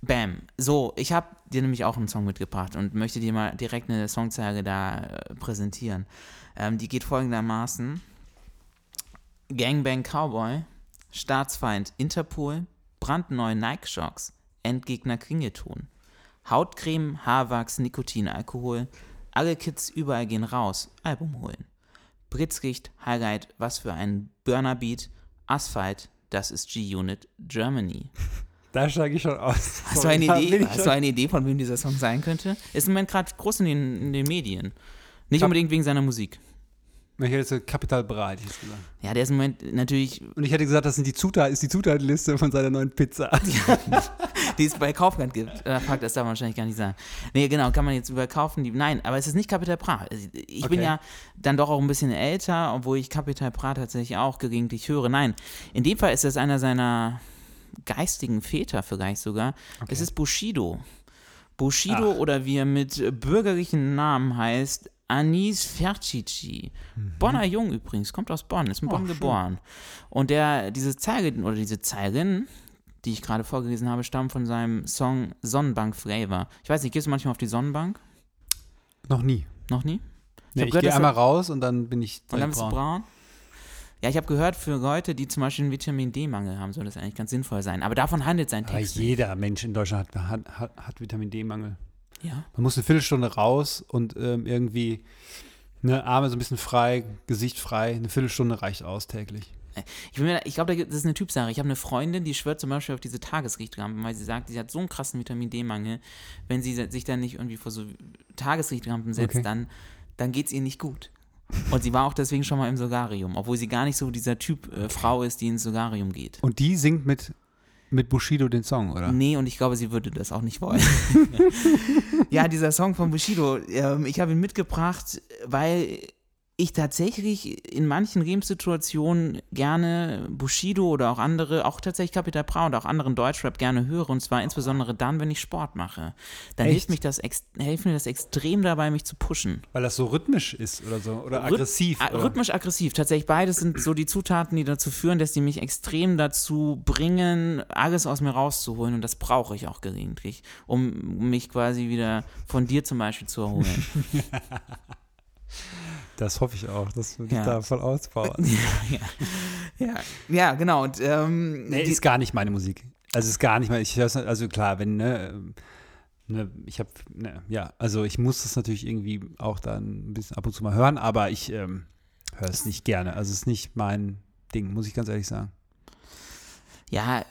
Speaker 3: Bam. So, ich habe dir nämlich auch einen Song mitgebracht und möchte dir mal direkt eine Songzeile da äh, präsentieren. Ähm, die geht folgendermaßen: Gangbang Cowboy, Staatsfeind Interpol, brandneue Nike-Shocks, Endgegner Klingelton, Hautcreme, Haarwachs, Nikotin, Alkohol, alle Kids überall gehen raus, Album holen. Blitzlicht, Highlight, was für ein Burner-Beat, Asphalt, das ist G-Unit Germany.
Speaker 2: Da steige ich schon aus.
Speaker 3: Hast du eine Idee? Hast du eine Idee, von wem dieser Song sein könnte? Ist im Moment gerade groß in den, in den Medien. Nicht unbedingt wegen seiner Musik.
Speaker 2: Ich hätte jetzt Bra, hätte ich jetzt gesagt.
Speaker 3: Ja, der ist im Moment natürlich,
Speaker 2: Und ich hätte gesagt, das sind die Zutat, ist die Zutatenliste von seiner neuen Pizza.
Speaker 3: die es bei Kaufland gibt. Äh, fuck, das darf man wahrscheinlich gar nicht sagen. Nee, genau, kann man jetzt überkaufen. Die, nein, aber es ist nicht Capital Bra. Also, Ich bin
Speaker 2: Okay.
Speaker 3: ja dann doch auch ein bisschen älter, obwohl ich Capital Bra tatsächlich auch gelegentlich höre. Nein, in dem Fall ist es einer seiner geistigen Väter vielleicht sogar. Es ist Bushido. Bushido
Speaker 2: Ach.
Speaker 3: oder wie er mit bürgerlichen Namen heißt, Anis Fercici. Bonner Jung übrigens, kommt aus Bonn, ist in Bonn
Speaker 2: Mhm. schön.
Speaker 3: geboren. Und der, diese Zeile, oder diese Zeilen, die ich gerade vorgelesen habe, stammen von seinem Song Sonnenbank Flavor. Ich weiß nicht, gehst du manchmal auf die Sonnenbank?
Speaker 2: Noch nie.
Speaker 3: Noch nie?
Speaker 2: Nee,
Speaker 3: hab
Speaker 2: ich gehe einmal raus und dann bin ich
Speaker 3: Und dann bist du
Speaker 2: braun.
Speaker 3: braun? Ja, ich habe gehört, für Leute, die zum Beispiel einen Vitamin D-Mangel haben, soll das eigentlich ganz sinnvoll sein. Aber davon handelt sein
Speaker 2: Aber
Speaker 3: Text. nicht.
Speaker 2: jeder Mensch in Deutschland hat, hat, hat, hat Vitamin D-Mangel.
Speaker 3: Ja.
Speaker 2: Man muss eine Viertelstunde raus und ähm, irgendwie ne, Arme so ein bisschen frei, Gesicht frei. Eine Viertelstunde reicht aus täglich.
Speaker 3: Ich, ich glaube, das ist eine Typsache. Ich habe eine Freundin, die schwört zum Beispiel auf diese Tageslichtlampen, weil sie sagt, sie hat so einen krassen Vitamin D-Mangel. Wenn sie sich dann nicht irgendwie vor so Tageslichtlampen setzt,
Speaker 2: Okay.
Speaker 3: dann, dann geht es ihr nicht gut. Und sie war auch deswegen schon mal im Solarium, obwohl sie gar nicht so dieser Typ äh, Frau ist, die ins Solarium geht.
Speaker 2: Und die singt mit, mit Bushido den Song, oder?
Speaker 3: Nee, und ich glaube, sie würde das auch nicht wollen. ja, dieser Song von Bushido, ähm, ich habe ihn mitgebracht, weil ich tatsächlich in manchen Lebenssituationen gerne Bushido oder auch andere, auch tatsächlich Capital Bra und auch anderen Deutschrap gerne höre. Und zwar insbesondere dann, wenn ich Sport mache. Dann
Speaker 2: Echt?
Speaker 3: hilft, mich das hilft mir das extrem dabei, mich zu pushen.
Speaker 2: Weil das so rhythmisch ist oder so. Oder
Speaker 3: Rhyth-
Speaker 2: aggressiv. Oder?
Speaker 3: Rhythmisch aggressiv. Tatsächlich beides sind so die Zutaten, die dazu führen, dass die mich extrem dazu bringen, alles aus mir rauszuholen. Und das brauche ich auch gelegentlich, um mich quasi wieder von dir zum Beispiel zu erholen.
Speaker 2: Das hoffe ich auch, dass du dich
Speaker 3: Ja.
Speaker 2: da voll ausbaust.
Speaker 3: ja, ja, ja, genau. Und, ähm,
Speaker 2: Nee,
Speaker 3: die-
Speaker 2: ist gar nicht meine Musik. Also ist gar nicht meine, ich also klar, wenn, ne, ähm, ne ich habe, ne, ja, also ich muss das natürlich irgendwie auch dann ein bisschen ab und zu mal hören, aber ich ähm, höre es nicht gerne. Also es ist nicht mein Ding, muss ich ganz ehrlich sagen.
Speaker 3: ja, äh,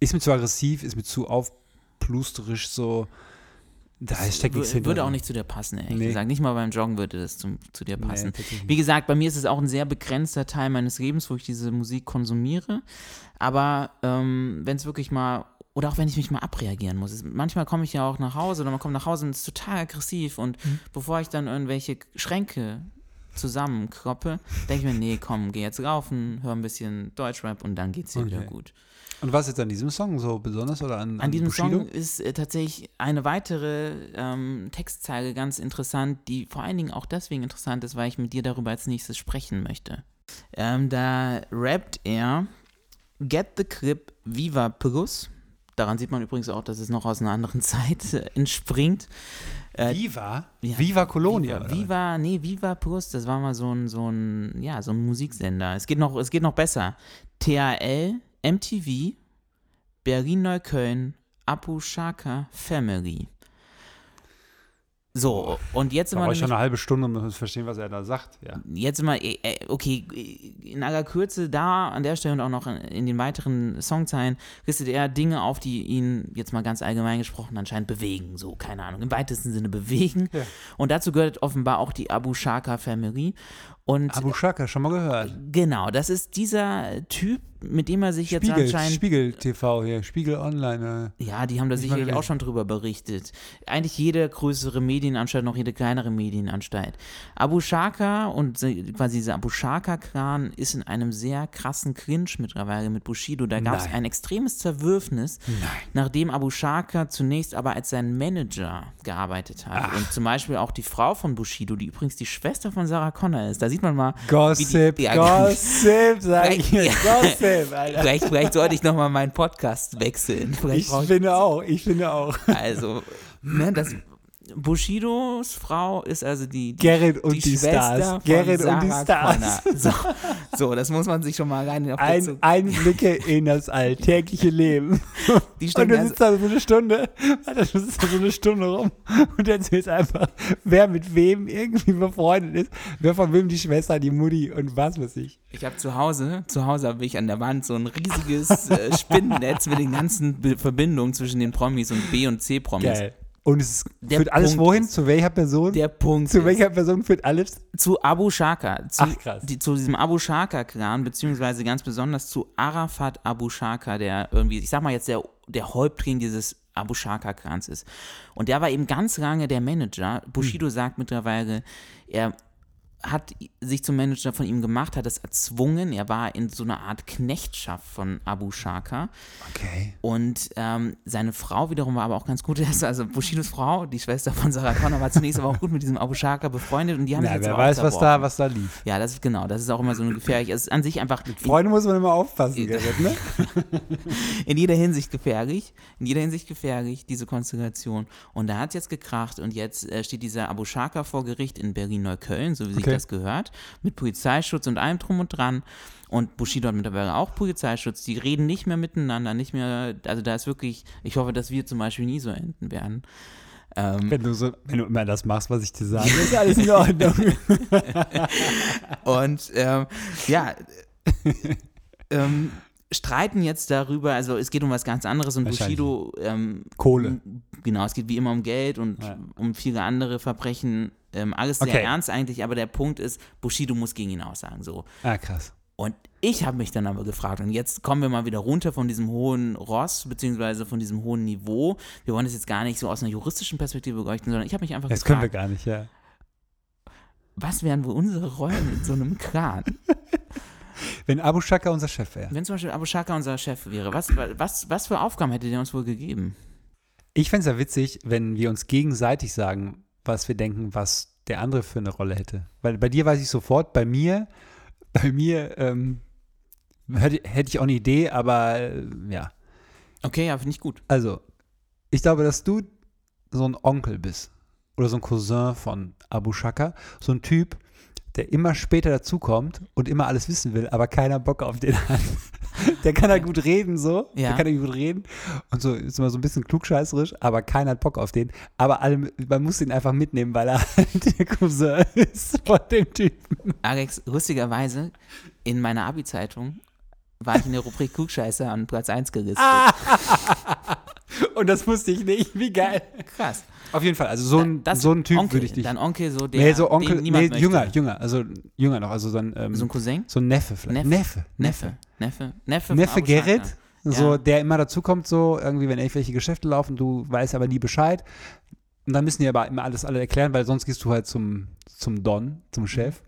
Speaker 2: Ist mir zu aggressiv, ist mir zu aufplusterisch so. Da steckt nichts hinter.
Speaker 3: würde auch nicht zu dir passen, ehrlich
Speaker 2: Nee.
Speaker 3: gesagt. Nicht mal beim Joggen würde das zum, zu dir
Speaker 2: Nee,
Speaker 3: passen.
Speaker 2: tatsächlich
Speaker 3: Wie gesagt, bei mir ist es auch ein sehr begrenzter Teil meines Lebens, wo ich diese Musik konsumiere. Aber ähm, wenn es wirklich mal, oder auch wenn ich mich mal abreagieren muss. Es, manchmal komme ich ja auch nach Hause oder man kommt nach Hause und ist total aggressiv. Und
Speaker 2: Mhm.
Speaker 3: bevor ich dann irgendwelche Schränke zusammenkloppe, denke ich mir, nee, komm, geh jetzt laufen, hör ein bisschen Deutschrap und dann geht's dir wieder
Speaker 2: Okay.
Speaker 3: gut.
Speaker 2: Und was ist an diesem Song so besonders oder an,
Speaker 3: An diesem
Speaker 2: Bushido?
Speaker 3: Song ist äh, tatsächlich eine weitere ähm, Textzeile ganz interessant, die vor allen Dingen auch deswegen interessant ist, weil ich mit dir darüber als nächstes sprechen möchte. Ähm, da rappt er Get the Clip Viva Plus. Daran sieht man übrigens auch, dass es noch aus einer anderen Zeit äh, entspringt. Äh,
Speaker 2: Viva?
Speaker 3: ja.
Speaker 2: Viva Colonia.
Speaker 3: Viva? Viva, nee, Viva Plus, das war mal so ein, so ein, ja, so ein Musiksender. Es geht noch, es geht noch besser. THL, MTV, Berlin-Neukölln, Apu Shaka, Family. So, und jetzt
Speaker 2: Da
Speaker 3: immer
Speaker 2: ich schon eine halbe Stunde, um zu verstehen, was er da sagt. Ja.
Speaker 3: jetzt immer, äh, äh, okay, in aller Kürze da, an der Stelle und auch noch in, in den weiteren Songzeilen listet er Dinge auf, die ihn jetzt mal ganz allgemein gesprochen anscheinend bewegen. So, keine Ahnung, im weitesten Sinne bewegen.
Speaker 2: Ja.
Speaker 3: Und dazu gehört offenbar auch die Abu Shaka Family. Und
Speaker 2: Abu Shaka, schon mal gehört.
Speaker 3: genau, das ist dieser Typ, mit dem er sich jetzt
Speaker 2: Spiegel,
Speaker 3: anscheinend
Speaker 2: Spiegel TV hier, Spiegel Online.
Speaker 3: Ja, die haben da sicherlich auch schon drüber berichtet. Eigentlich jede größere Medienanstalt, noch jede kleinere Medienanstalt. Abu Shaka und quasi dieser Abu Shaka-Clan ist in einem sehr krassen Clinch mittlerweile mit Bushido. Da gab es
Speaker 2: Nein.
Speaker 3: ein extremes Zerwürfnis, nachdem Abu Shaka zunächst aber als sein Manager gearbeitet hat. Und zum Beispiel auch die Frau von Bushido, die übrigens die Schwester von Sarah Connor ist. Da sieht man mal,
Speaker 2: Gossip,
Speaker 3: die- ja,
Speaker 2: Gossip, sag ich jetzt. Gossip, Alter.
Speaker 3: Vielleicht, vielleicht sollte ich nochmal meinen Podcast wechseln. Vielleicht
Speaker 2: Ich finde auch, ich finde auch.
Speaker 3: Also, ne, das Bushidos Frau ist also die, die,
Speaker 2: Gerrit und die,
Speaker 3: Schwester
Speaker 2: Stars. Gerrit und die
Speaker 3: Sarah
Speaker 2: Stars.
Speaker 3: So, so, das muss man sich schon mal rein auf
Speaker 2: Ein, Einblicke in das alltägliche Leben.
Speaker 3: Die
Speaker 2: Und du
Speaker 3: also,
Speaker 2: sitzt da so eine Stunde, Alter, du sitzt da so eine Stunde rum und erzählst einfach, wer mit wem irgendwie befreundet ist, wer von wem die Schwester, die Mutti und was weiß ich.
Speaker 3: ich habe zu Hause, zu Hause habe ich an der Wand so ein riesiges äh, Spinnennetz mit den ganzen Be Verbindungen zwischen den Promis und B- und C-Promis.
Speaker 2: Und es
Speaker 3: Der
Speaker 2: führt alles
Speaker 3: Punkt
Speaker 2: wohin?
Speaker 3: ist-
Speaker 2: Zu welcher Person?
Speaker 3: Der Punkt
Speaker 2: Zu
Speaker 3: ist,
Speaker 2: welcher Person führt alles?
Speaker 3: zu Abu Shaka, zu,
Speaker 2: Ach, krass.
Speaker 3: Die, zu diesem Abu Shaka-Clan, beziehungsweise ganz besonders zu Arafat Abu Shaka, der irgendwie, ich sag mal jetzt der, der Häuptling dieses Abu Shaka-Clans ist. Und der war eben ganz lange der Manager. Bushido
Speaker 2: Hm.
Speaker 3: sagt mittlerweile, er hat sich zum Manager von ihm gemacht, hat es erzwungen. Er war in so einer Art Knechtschaft von Abu Shaka.
Speaker 2: Okay.
Speaker 3: Und ähm, seine Frau wiederum war aber auch ganz gut. Also Bushidos Frau, die Schwester von Sarah Connor, war zunächst aber auch gut mit diesem Abu Shaka befreundet. Und die haben
Speaker 2: Na,
Speaker 3: jetzt
Speaker 2: wer weiß, was da, was da lief.
Speaker 3: Ja, das ist genau, das ist auch immer so eine gefährliche. Es ist an sich einfach
Speaker 2: Freunde muss man immer aufpassen, Gerrit, ne?
Speaker 3: in jeder Hinsicht gefährlich. In jeder Hinsicht gefährlich, diese Konstellation. Und da hat es jetzt gekracht und jetzt äh, steht dieser Abu Shaka vor Gericht in Berlin-Neukölln, so wie sich
Speaker 2: Okay.
Speaker 3: das gehört, mit Polizeischutz und allem drum und dran. Und Bushido hat mittlerweile auch Polizeischutz. Die reden nicht mehr miteinander, nicht mehr, also da ist wirklich, ich hoffe, dass wir zum Beispiel nie so enden werden. Ähm,
Speaker 2: Wenn du, so, wenn du immer das machst, was ich dir sage, ist alles in Ordnung.
Speaker 3: Und ähm, ja, ähm, streiten jetzt darüber, also es geht um was ganz anderes und. Bushido ähm,
Speaker 2: Kohle.
Speaker 3: Genau, es geht wie immer um Geld und
Speaker 2: Ja.
Speaker 3: um viele andere Verbrechen. Ähm, alles sehr
Speaker 2: Okay.
Speaker 3: ernst eigentlich, aber der Punkt ist, Bushido muss gegen ihn aussagen. So.
Speaker 2: Ah, krass.
Speaker 3: Und ich habe mich dann aber gefragt, und jetzt kommen wir mal wieder runter von diesem hohen Ross, beziehungsweise von diesem hohen Niveau. Wir wollen das jetzt gar nicht so aus einer juristischen Perspektive beleuchten, sondern ich habe mich einfach
Speaker 2: Das können wir
Speaker 3: gefragt,
Speaker 2: gar nicht, ja.
Speaker 3: was wären wohl unsere Rollen in so einem Clan?
Speaker 2: Wenn Abu Shaka unser Chef wäre.
Speaker 3: Wenn zum Beispiel Abu Shaka unser Chef wäre, was, was, was für Aufgaben hätte der uns wohl gegeben?
Speaker 2: Ich fände es ja witzig, wenn wir uns gegenseitig sagen, was wir denken, was der andere für eine Rolle hätte. Weil bei dir weiß ich sofort, bei mir, bei mir ähm, hätte, hätte ich auch eine Idee, aber äh, ja.
Speaker 3: Okay, ja, finde ich gut.
Speaker 2: Also, ich glaube, dass du so ein Onkel bist oder so ein Cousin von Abu Shaka, so ein Typ, der immer später dazukommt und immer alles wissen will, aber keiner Bock auf den hat. Der kann halt gut reden, so.
Speaker 3: Ja.
Speaker 2: Der kann halt gut reden und so ist immer so ein bisschen klugscheißerisch, aber keiner hat Bock auf den. Aber alle, man muss ihn einfach mitnehmen, weil er halt der Cousin ist von dem Typen.
Speaker 3: Alex, lustigerweise, in meiner Abi-Zeitung war ich in der Rubrik Klugscheißer an Platz 1 gelistet.
Speaker 2: Ah. Und das wusste ich nicht. Wie geil.
Speaker 3: Krass.
Speaker 2: Auf jeden Fall, also so ein,
Speaker 3: Das-
Speaker 2: so ein Typ
Speaker 3: Onkel,
Speaker 2: würde ich dich.
Speaker 3: Dein Onkel, so der,
Speaker 2: nee, so Onkel,
Speaker 3: den niemand
Speaker 2: nee,
Speaker 3: möchte.
Speaker 2: jünger, jünger, also jünger noch, also so ein, ähm,
Speaker 3: So ein Cousin?
Speaker 2: so ein Neffe vielleicht.
Speaker 3: Neffe.
Speaker 2: Neffe.
Speaker 3: Neffe. Neffe.
Speaker 2: Neffe Gerrit, so,
Speaker 3: Ja.
Speaker 2: der immer dazukommt, so irgendwie, wenn irgendwelche Geschäfte laufen, du weißt aber nie Bescheid. Und dann müssen die aber immer alles alle erklären, weil sonst gehst du halt zum, zum Don, zum Chef.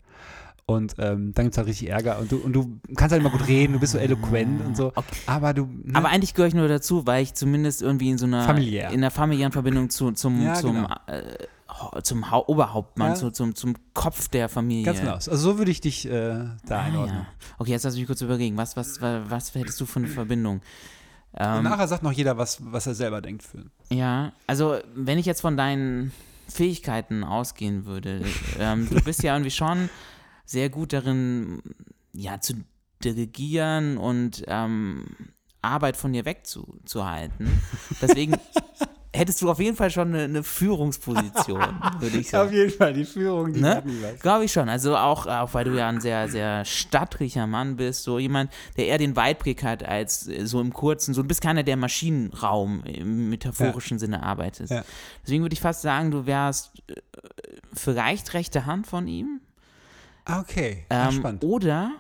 Speaker 2: Und ähm, dann gibt es halt richtig Ärger. Und du, und du kannst halt immer gut reden, du bist so eloquent und so.
Speaker 3: Okay.
Speaker 2: Aber du. Ne?
Speaker 3: Aber eigentlich gehöre ich nur dazu, weil ich zumindest irgendwie in so einer
Speaker 2: Familiär.
Speaker 3: in einer familiären Verbindung zu, zum,
Speaker 2: Ja,
Speaker 3: zum,
Speaker 2: genau.
Speaker 3: äh, zum Hau Oberhauptmann,
Speaker 2: Ja.
Speaker 3: zu, zum, zum Kopf der Familie.
Speaker 2: ganz genau. Also so würde ich dich äh, da
Speaker 3: Ah,
Speaker 2: einordnen.
Speaker 3: ja. Okay, jetzt lass mich kurz überlegen. Was, was, was, was hättest du für eine Verbindung?
Speaker 2: Und
Speaker 3: Ähm,
Speaker 2: nachher sagt noch jeder, was, was er selber denkt für.
Speaker 3: Ja, also wenn ich jetzt von deinen Fähigkeiten ausgehen würde, ähm, du bist ja irgendwie schon sehr gut darin, ja, zu delegieren und ähm, Arbeit von dir wegzuhalten. Deswegen, hättest du auf jeden Fall schon eine, eine Führungsposition, würde ich sagen.
Speaker 2: Auf jeden Fall, die Führung, die
Speaker 3: Ne? Glaube ich schon. Also auch, auch, weil du ja ein sehr, sehr stattlicher Mann bist, so jemand, der eher den Weitblick hat als äh, so im Kurzen. So, du bist keiner, der Maschinenraum im metaphorischen Sinne arbeitet.
Speaker 2: Ja.
Speaker 3: Deswegen würde ich fast sagen, du wärst äh, vielleicht rechte Hand von ihm.
Speaker 2: Ah, okay.
Speaker 3: Ähm,
Speaker 2: spannend.
Speaker 3: oder,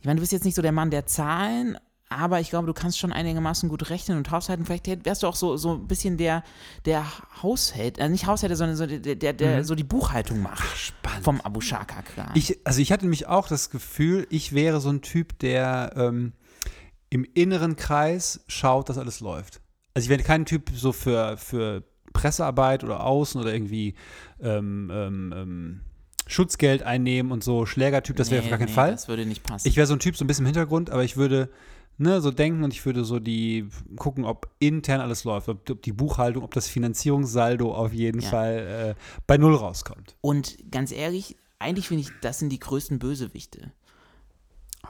Speaker 3: ich meine, du bist jetzt nicht so der Mann der Zahlen, aber ich glaube, du kannst schon einigermaßen gut rechnen und haushalten. Vielleicht wärst du auch so, so ein bisschen der, der Haushalt, äh, nicht Haushälter, sondern so der, der, der so die Buchhaltung macht.
Speaker 2: Mhm. Spannend.
Speaker 3: Vom Abu Shaka-Clan.
Speaker 2: Ich, also ich hatte nämlich auch das Gefühl, ich wäre so ein Typ, der ähm, im inneren Kreis schaut, dass alles läuft. Also ich wäre kein Typ so für, für Pressearbeit oder Außen oder irgendwie ähm, ähm, ähm, Schutzgeld einnehmen und so Schlägertyp, das wäre auf gar keinen
Speaker 3: nee,
Speaker 2: Fall.
Speaker 3: Das würde nicht passen.
Speaker 2: Ich wäre so ein Typ so ein bisschen im Hintergrund, aber ich würde ne, so denken und ich würde so die gucken, ob intern alles läuft, ob, ob die Buchhaltung, ob das Finanzierungssaldo auf jeden
Speaker 3: Ja.
Speaker 2: Fall äh, bei Null rauskommt.
Speaker 3: und ganz ehrlich, eigentlich finde ich, das sind die größten Bösewichte.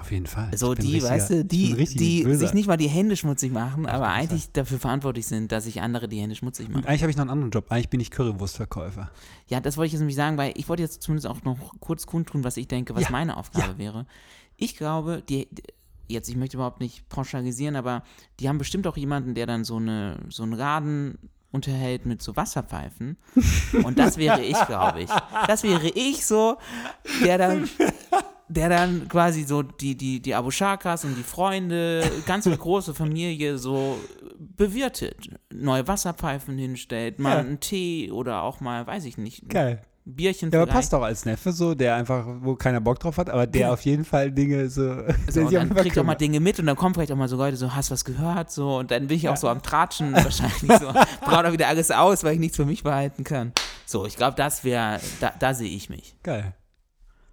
Speaker 2: Auf jeden Fall.
Speaker 3: So die,
Speaker 2: richtiger-
Speaker 3: weißt du, die, die
Speaker 2: böser.
Speaker 3: sich nicht mal die Hände schmutzig machen, aber eigentlich dafür verantwortlich sind, dass sich andere die Hände schmutzig machen.
Speaker 2: Und eigentlich habe ich noch einen anderen Job. Eigentlich bin ich Currywurstverkäufer.
Speaker 3: Ja, das wollte ich jetzt nämlich sagen, weil ich wollte jetzt zumindest auch noch kurz kundtun, was ich denke, was
Speaker 2: Ja,
Speaker 3: meine Aufgabe
Speaker 2: ja.
Speaker 3: wäre. Ich glaube, die, jetzt, ich möchte überhaupt nicht pauschalisieren, aber die haben bestimmt auch jemanden, der dann so, eine, so einen Laden unterhält mit so Wasserpfeifen. Und das wäre ich, glaube ich. Das wäre ich so, der dann, der dann quasi so die, die, die Abu Shakas und die Freunde, ganze große Familie so bewirtet. Neue Wasserpfeifen hinstellt, mal
Speaker 2: Ja.
Speaker 3: einen Tee oder auch mal, weiß ich nicht, ein
Speaker 2: Geil.
Speaker 3: Bierchen
Speaker 2: Ja, aber passt doch als Neffe so, der einfach, wo keiner Bock drauf hat, aber der
Speaker 3: Genau.
Speaker 2: auf jeden Fall Dinge so.
Speaker 3: So, und dann kriegt auch mal. Dinge mit und dann kommen vielleicht auch mal so Leute so, hast was gehört? So, und dann bin ich auch so am Tratschen wahrscheinlich so, brauche wieder alles aus, weil ich nichts für mich behalten kann. So, ich glaube, das wäre, da, da sehe ich mich.
Speaker 2: Geil.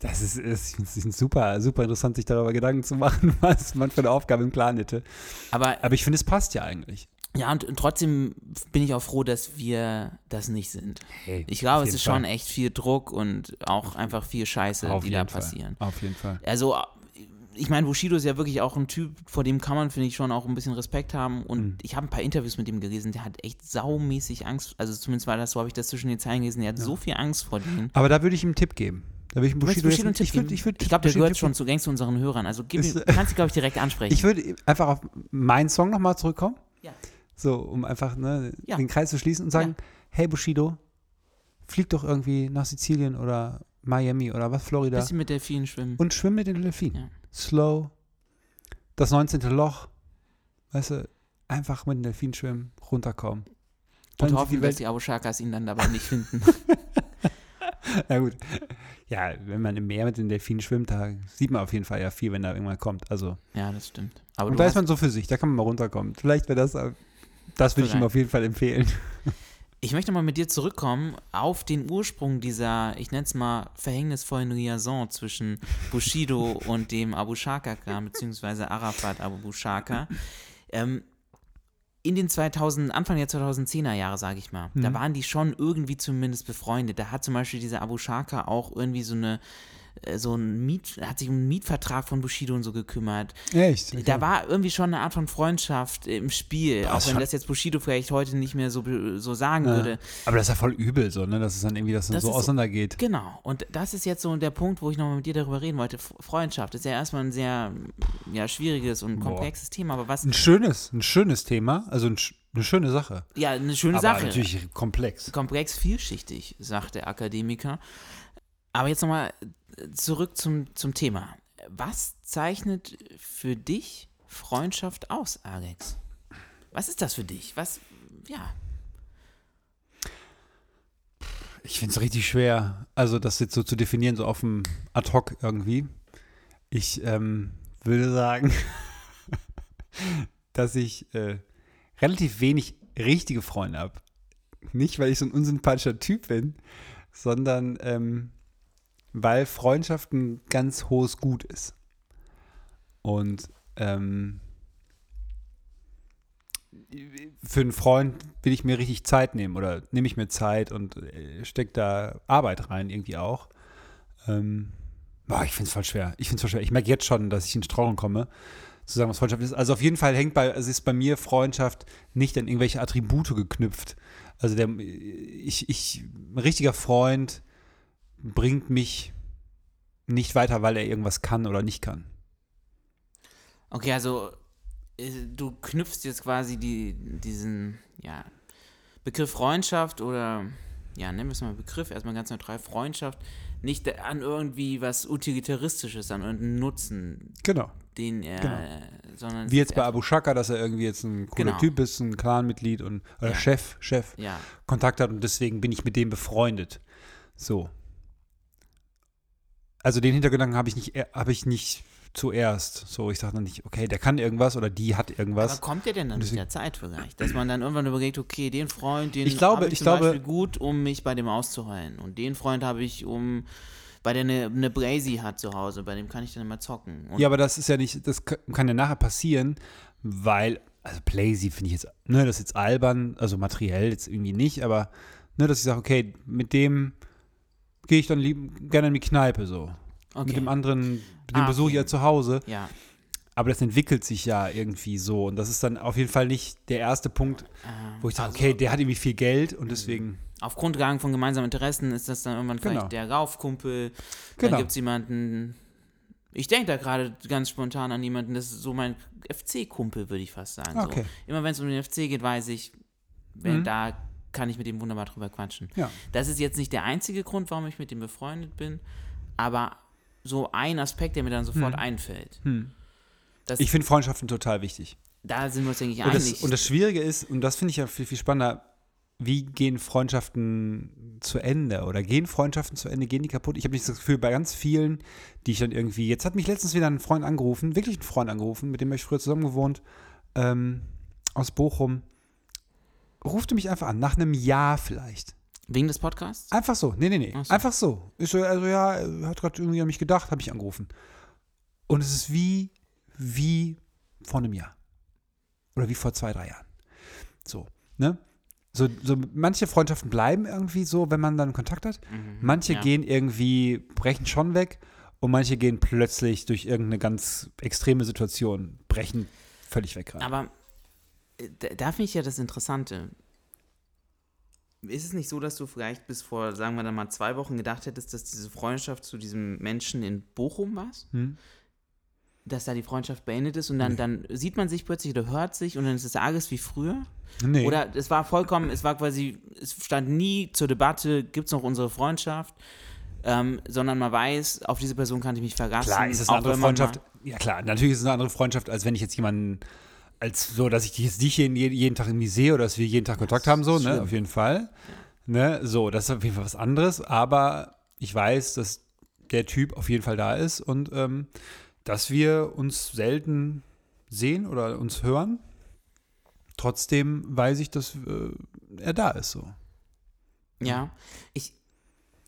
Speaker 2: Das ist, ist, ist super, super interessant, sich darüber Gedanken zu machen, was man für eine Aufgabe im Plan hätte.
Speaker 3: Aber
Speaker 2: Aber ich finde, es passt ja eigentlich.
Speaker 3: ja, und, und trotzdem bin ich auch froh, dass wir das nicht sind.
Speaker 2: Hey,
Speaker 3: Ich glaube, es ist schon
Speaker 2: Fall.
Speaker 3: echt viel Druck und auch einfach viel Scheiße,
Speaker 2: Auf
Speaker 3: die da
Speaker 2: Fall.
Speaker 3: passieren.
Speaker 2: Auf jeden Fall.
Speaker 3: Also, ich meine, Bushido ist ja wirklich auch ein Typ, vor dem kann man, finde ich, schon auch ein bisschen Respekt haben. Und
Speaker 2: Mhm.
Speaker 3: ich habe ein paar Interviews mit ihm gelesen, der hat echt saumäßig Angst. Also zumindest war das so, habe ich das zwischen den Zeilen gelesen. Der hat so viel Angst vor denen.
Speaker 2: Aber da würde ich ihm einen Tipp geben. Da würde ich Bushido,
Speaker 3: Bushido
Speaker 2: jetzt,
Speaker 3: Tipp
Speaker 2: ich
Speaker 3: geben?
Speaker 2: ich
Speaker 3: Ich glaube, der gehört schon zu längst zu unseren Hörern. Also gib
Speaker 2: Ist,
Speaker 3: kannst du, glaube ich, direkt ansprechen.
Speaker 2: Ich würde einfach auf meinen Song nochmal zurückkommen.
Speaker 3: Ja.
Speaker 2: So, um einfach ne,
Speaker 3: Ja.
Speaker 2: den Kreis zu schließen und sagen, hey Bushido, flieg doch irgendwie nach Sizilien oder Miami oder was, Florida
Speaker 3: bisschen mit Delfinen schwimmen.
Speaker 2: und schwimm mit den Delfinen.
Speaker 3: Ja.
Speaker 2: Slow, das 19. Loch, weißt du, einfach mit den Delfinen schwimmen, runterkommen. Dann
Speaker 3: und hoffen,
Speaker 2: die
Speaker 3: dass
Speaker 2: Welt,
Speaker 3: die Abu Shakas ihn dann dabei nicht finden.
Speaker 2: ja gut. Ja, wenn man im Meer mit den Delfinen schwimmt, da sieht man auf jeden Fall ja viel, wenn da irgendwann kommt. Also,
Speaker 3: ja, das stimmt. Aber
Speaker 2: und da ist man so für sich, da kann man mal runterkommen. Vielleicht wäre das, äh, das würde ich ihm auf jeden Fall empfehlen.
Speaker 3: ich möchte mal mit dir zurückkommen auf den Ursprung dieser, ich nenne es mal, verhängnisvollen Liaison zwischen Bushido und dem Abu Shaka-Clan, beziehungsweise Arafat Abu Shaka. Ähm, in den 2000, Anfang der 2010er Jahre, sage ich mal, da
Speaker 2: Mhm.
Speaker 3: waren die schon irgendwie zumindest befreundet. Da hat zum Beispiel dieser Abu Shaka auch irgendwie so eine so ein Miet, hat sich um einen Mietvertrag von Bushido und so gekümmert.
Speaker 2: Echt?
Speaker 3: Da war irgendwie schon eine Art von Freundschaft im Spiel,
Speaker 2: Boah,
Speaker 3: auch wenn das jetzt Bushido vielleicht heute nicht mehr so, so sagen
Speaker 2: Ja.
Speaker 3: würde.
Speaker 2: Aber das ist ja voll übel so, ne? Dass es dann irgendwie das
Speaker 3: Das
Speaker 2: so auseinandergeht.
Speaker 3: Genau, und das ist jetzt so der Punkt, wo ich nochmal mit dir darüber reden wollte. Freundschaft ist ja erstmal ein sehr ja, schwieriges und
Speaker 2: Boah.
Speaker 3: komplexes Thema, aber was,
Speaker 2: Ein schönes, ein schönes Thema, also ein, eine schöne Sache.
Speaker 3: ja, eine schöne
Speaker 2: aber
Speaker 3: Sache.
Speaker 2: natürlich komplex.
Speaker 3: Komplex, vielschichtig, sagt der Akademiker. Aber jetzt nochmal zurück zum, zum Thema. Was zeichnet für dich Freundschaft aus, Alex? Was ist das für dich? Was, ja,
Speaker 2: Ich finde es richtig schwer, also das jetzt so zu definieren, so auf dem Ad-Hoc irgendwie. Ich ähm, würde sagen, dass ich äh, relativ wenig richtige Freunde habe. Nicht, weil ich so ein unsympathischer Typ bin, sondern ähm, weil Freundschaft ein ganz hohes Gut ist. Und ähm, für einen Freund will ich mir richtig Zeit nehmen oder nehme ich mir Zeit und äh, stecke da Arbeit rein irgendwie auch. Ähm, boah, ich finde es voll schwer. Ich finde schwer. Ich merke jetzt schon, dass ich in Strauchen komme. zu sagen, was Freundschaft ist. Also auf jeden Fall hängt bei, es ist bei mir Freundschaft nicht an irgendwelche Attribute geknüpft. Also der, ich, ich, ein richtiger Freund bringt mich nicht weiter, weil er irgendwas kann oder nicht kann.
Speaker 3: Okay, also äh, du knüpfst jetzt quasi die, diesen ja, Begriff Freundschaft oder, ja, nennen wir es mal Begriff, erstmal ganz neutral, Freundschaft, nicht an irgendwie was Utilitaristisches, an irgendeinen Nutzen,
Speaker 2: Genau.
Speaker 3: den er,
Speaker 2: Genau.
Speaker 3: sondern
Speaker 2: Wie jetzt bei Abu Shaka, dass er irgendwie jetzt ein cooler
Speaker 3: Genau.
Speaker 2: Typ ist, ein Clanmitglied und oder
Speaker 3: Ja.
Speaker 2: Chef, Chef
Speaker 3: Ja,
Speaker 2: Kontakt hat und deswegen bin ich mit dem befreundet. So. Also den Hintergedanken habe ich nicht, habe ich nicht zuerst. So, ich sage dann nicht, okay, der kann irgendwas oder die hat irgendwas.
Speaker 3: aber kommt der denn dann mit der Zeit vielleicht? Dass man dann irgendwann überlegt, okay, den Freund, den
Speaker 2: Ich glaube-
Speaker 3: habe ich,
Speaker 2: ich glaube-
Speaker 3: Beispiel gut, um mich bei dem auszuheulen. Und den Freund habe ich, um, weil der eine, eine Brazy hat zu Hause, bei dem kann ich dann immer zocken. Und
Speaker 2: Ja, aber das ist ja nicht, das ka- kann ja nachher passieren, weil, also Playsy finde ich jetzt, ne, das ist jetzt albern, also materiell jetzt irgendwie nicht, aber ne, dass ich sage, okay, mit dem gehe ich dann lieb, gerne in die Kneipe so.
Speaker 3: okay.
Speaker 2: Mit dem anderen, den
Speaker 3: Ah,
Speaker 2: besuche ich ja zu Hause.
Speaker 3: ja.
Speaker 2: Aber das entwickelt sich ja irgendwie so. Und das ist dann auf jeden Fall nicht der erste Punkt,
Speaker 3: Äh,
Speaker 2: wo ich sage,
Speaker 3: also-
Speaker 2: okay, der hat irgendwie viel Geld und deswegen.
Speaker 3: auf Grundlagen von gemeinsamen Interessen ist das dann irgendwann vielleicht
Speaker 2: Genau.
Speaker 3: der Raufkumpel.
Speaker 2: Genau.
Speaker 3: Dann gibt es jemanden, ich denke da gerade ganz spontan an jemanden, das ist so mein FC-Kumpel, würde ich fast sagen.
Speaker 2: Okay.
Speaker 3: So. Immer wenn es um den FC geht, weiß ich, wenn,
Speaker 2: Mhm.
Speaker 3: da kann ich mit ihm wunderbar drüber quatschen.
Speaker 2: Ja.
Speaker 3: Das ist jetzt nicht der einzige Grund, warum ich mit ihm befreundet bin, aber so ein Aspekt, der mir dann sofort einfällt.
Speaker 2: Hm. Ich finde Freundschaften total wichtig.
Speaker 3: da sind wir uns, denke ich,
Speaker 2: Und das,
Speaker 3: einig.
Speaker 2: und das Schwierige ist, und das finde ich ja viel, viel spannender, wie gehen Freundschaften zu Ende oder gehen Freundschaften zu Ende, gehen die kaputt? Ich habe nicht das Gefühl, bei ganz vielen, die ich dann irgendwie, jetzt hat mich letztens wieder ein Freund angerufen, wirklich ein Freund angerufen, mit dem habe ich früher zusammen gewohnt, ähm, aus Bochum, rufte mich einfach an, nach einem Jahr vielleicht.
Speaker 3: Wegen des Podcasts?
Speaker 2: Einfach so, nee, nee, nee,
Speaker 3: so.
Speaker 2: einfach so. Ich so, also ja, hat gerade irgendwie an mich gedacht, habe ich angerufen. Und es ist wie, wie vor einem Jahr. Oder wie vor zwei, drei Jahren. So, ne? So, so manche Freundschaften bleiben irgendwie so, wenn man dann Kontakt hat.
Speaker 3: Mhm.
Speaker 2: Manche
Speaker 3: Ja.
Speaker 2: gehen irgendwie, brechen schon weg und manche gehen plötzlich durch irgendeine ganz extreme Situation, brechen völlig weg rein.
Speaker 3: Aber da, da finde ich ja das Interessante. Ist es nicht so, dass du vielleicht bis vor, sagen wir dann mal, zwei Wochen gedacht hättest, dass diese Freundschaft zu diesem Menschen in Bochum war?
Speaker 2: Hm?
Speaker 3: Dass da die Freundschaft beendet ist und dann, dann sieht man sich plötzlich oder hört sich und dann ist es alles wie früher?
Speaker 2: Nee.
Speaker 3: Oder es war vollkommen, es war quasi, es stand nie zur Debatte, gibt es noch unsere Freundschaft? Ähm, sondern man weiß, auf diese Person kann ich mich verlassen.
Speaker 2: Klar ist es eine andere Freundschaft. Ja klar, natürlich ist es eine andere Freundschaft, als wenn ich jetzt jemanden, als so, dass ich jetzt dich jeden, jeden Tag irgendwie sehe oder dass wir jeden Tag Kontakt haben, so, ne,
Speaker 3: schlimm.
Speaker 2: auf jeden Fall. Ne, so, das ist auf jeden Fall was anderes, aber ich weiß, dass der Typ auf jeden Fall da ist und ähm, dass wir uns selten sehen oder uns hören. Trotzdem weiß ich, dass äh, er da ist, so.
Speaker 3: Ja, ich,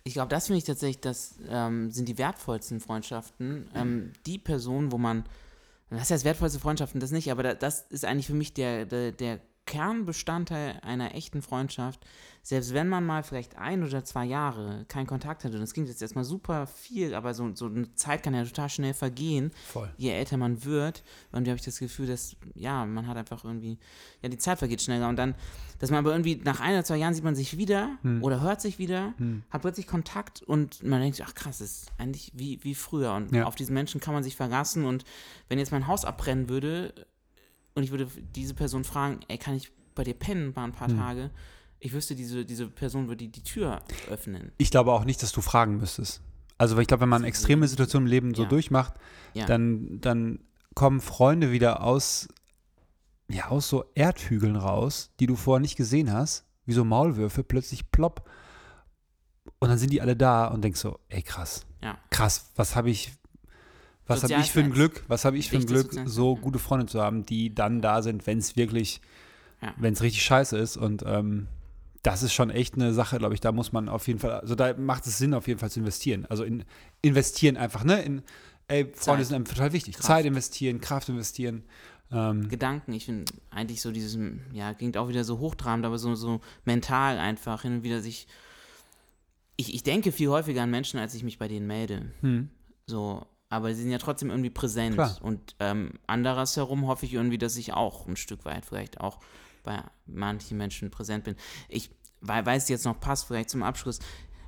Speaker 3: ich glaube, das finde ich tatsächlich, das ähm, sind die wertvollsten Freundschaften. Ähm, die Person, wo man, was heißt wertvollste Freundschaften, das nicht, aber da, das ist eigentlich für mich der, der, der Kernbestandteil einer echten Freundschaft. Selbst wenn man mal vielleicht ein oder zwei Jahre keinen Kontakt hatte, und das klingt jetzt erstmal super viel, aber so, so eine Zeit kann ja total schnell vergehen,
Speaker 2: Voll.
Speaker 3: je älter man wird. Und da habe ich das Gefühl, dass, ja, man hat einfach irgendwie, ja, die Zeit vergeht schneller. Und dann, dass man aber irgendwie nach ein oder zwei Jahren sieht man sich wieder oder hört sich wieder, hat plötzlich Kontakt und man denkt, ach krass, das ist eigentlich wie, wie früher. Und
Speaker 2: Ja.
Speaker 3: auf diesen Menschen kann man sich verlassen. Und wenn jetzt mein Haus abbrennen würde und ich würde diese Person fragen, ey, kann ich bei dir pennen mal ein paar Tage? Ich wüsste, diese, diese Person würde die, Tür öffnen.
Speaker 2: Ich glaube auch nicht, dass du fragen müsstest. Also, weil ich glaube, wenn man extreme Situationen im Leben so
Speaker 3: Ja.
Speaker 2: durchmacht,
Speaker 3: Ja.
Speaker 2: dann, dann kommen Freunde wieder aus, ja, aus so Erdhügeln raus, die du vorher nicht gesehen hast, wie so Maulwürfe, plötzlich plopp. Und dann sind die alle da und denkst so, ey, krass,
Speaker 3: Ja.
Speaker 2: krass, was habe ich, was habe ich für ein. Glück, was habe ich für ein Glück, so gute Freunde zu haben, die dann da sind, wenn es wirklich,
Speaker 3: Ja.
Speaker 2: wenn es richtig scheiße ist. Und ähm, das ist schon echt eine Sache, glaube ich, da muss man auf jeden Fall, also da macht es Sinn, auf jeden Fall zu investieren. Also in investieren einfach, ne? In, ey, Freunde
Speaker 3: Zeit.
Speaker 2: sind einem total wichtig.
Speaker 3: Kraft.
Speaker 2: Zeit investieren, Kraft investieren. Ähm,
Speaker 3: Gedanken. Ich finde eigentlich so dieses, ja, klingt auch wieder so hochtrabend, aber so, so mental einfach hin und wieder sich. Ich, ich denke viel häufiger an Menschen, als ich mich bei denen melde.
Speaker 2: hm.
Speaker 3: So, aber sie sind ja trotzdem irgendwie präsent.
Speaker 2: Klar.
Speaker 3: Und ähm, andersherum hoffe ich irgendwie, dass ich auch ein Stück weit vielleicht auch bei manchen Menschen präsent bin. Ich wei- weiß jetzt noch passt, vielleicht zum Abschluss.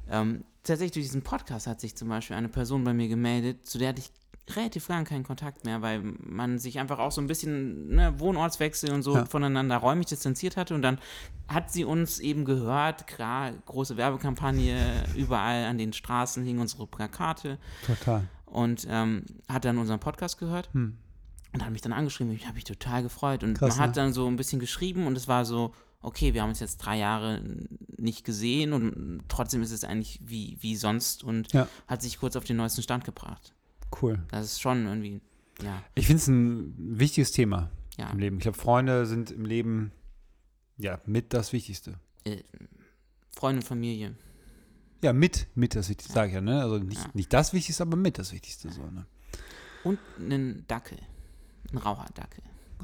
Speaker 3: Ähm, tatsächlich durch diesen Podcast hat sich zum Beispiel eine Person bei mir gemeldet, zu der hatte ich relativ lange keinen Kontakt mehr, weil man sich einfach auch so ein bisschen ne, Wohnortswechsel und so
Speaker 2: Ja.
Speaker 3: voneinander räumlich distanziert hatte und dann hat sie uns eben gehört, klar, große Werbekampagne, überall an den Straßen hingen unsere Plakate
Speaker 2: Total.
Speaker 3: Und ähm, hat dann unseren Podcast gehört
Speaker 2: Hm.
Speaker 3: und hat mich dann angeschrieben. Ich habe mich total gefreut. Und
Speaker 2: Krass,
Speaker 3: man hat
Speaker 2: ne?
Speaker 3: dann so ein bisschen geschrieben und es war so, okay, wir haben uns jetzt drei Jahre nicht gesehen und trotzdem ist es eigentlich wie, wie sonst und
Speaker 2: Ja.
Speaker 3: hat sich kurz auf den neuesten Stand gebracht.
Speaker 2: Cool.
Speaker 3: Das ist schon irgendwie, ja,
Speaker 2: Ich finde es ein wichtiges Thema
Speaker 3: ja.
Speaker 2: im Leben. Ich glaube, Freunde sind im Leben ja mit das Wichtigste.
Speaker 3: Äh, Freunde und Familie.
Speaker 2: Ja, mit, mit das Wichtigste, sage ich ja, ne? Also nicht,
Speaker 3: Ja.
Speaker 2: nicht das Wichtigste, aber mit das Wichtigste so, ne?
Speaker 3: Und einen Dackel. Ein rauer Dackel.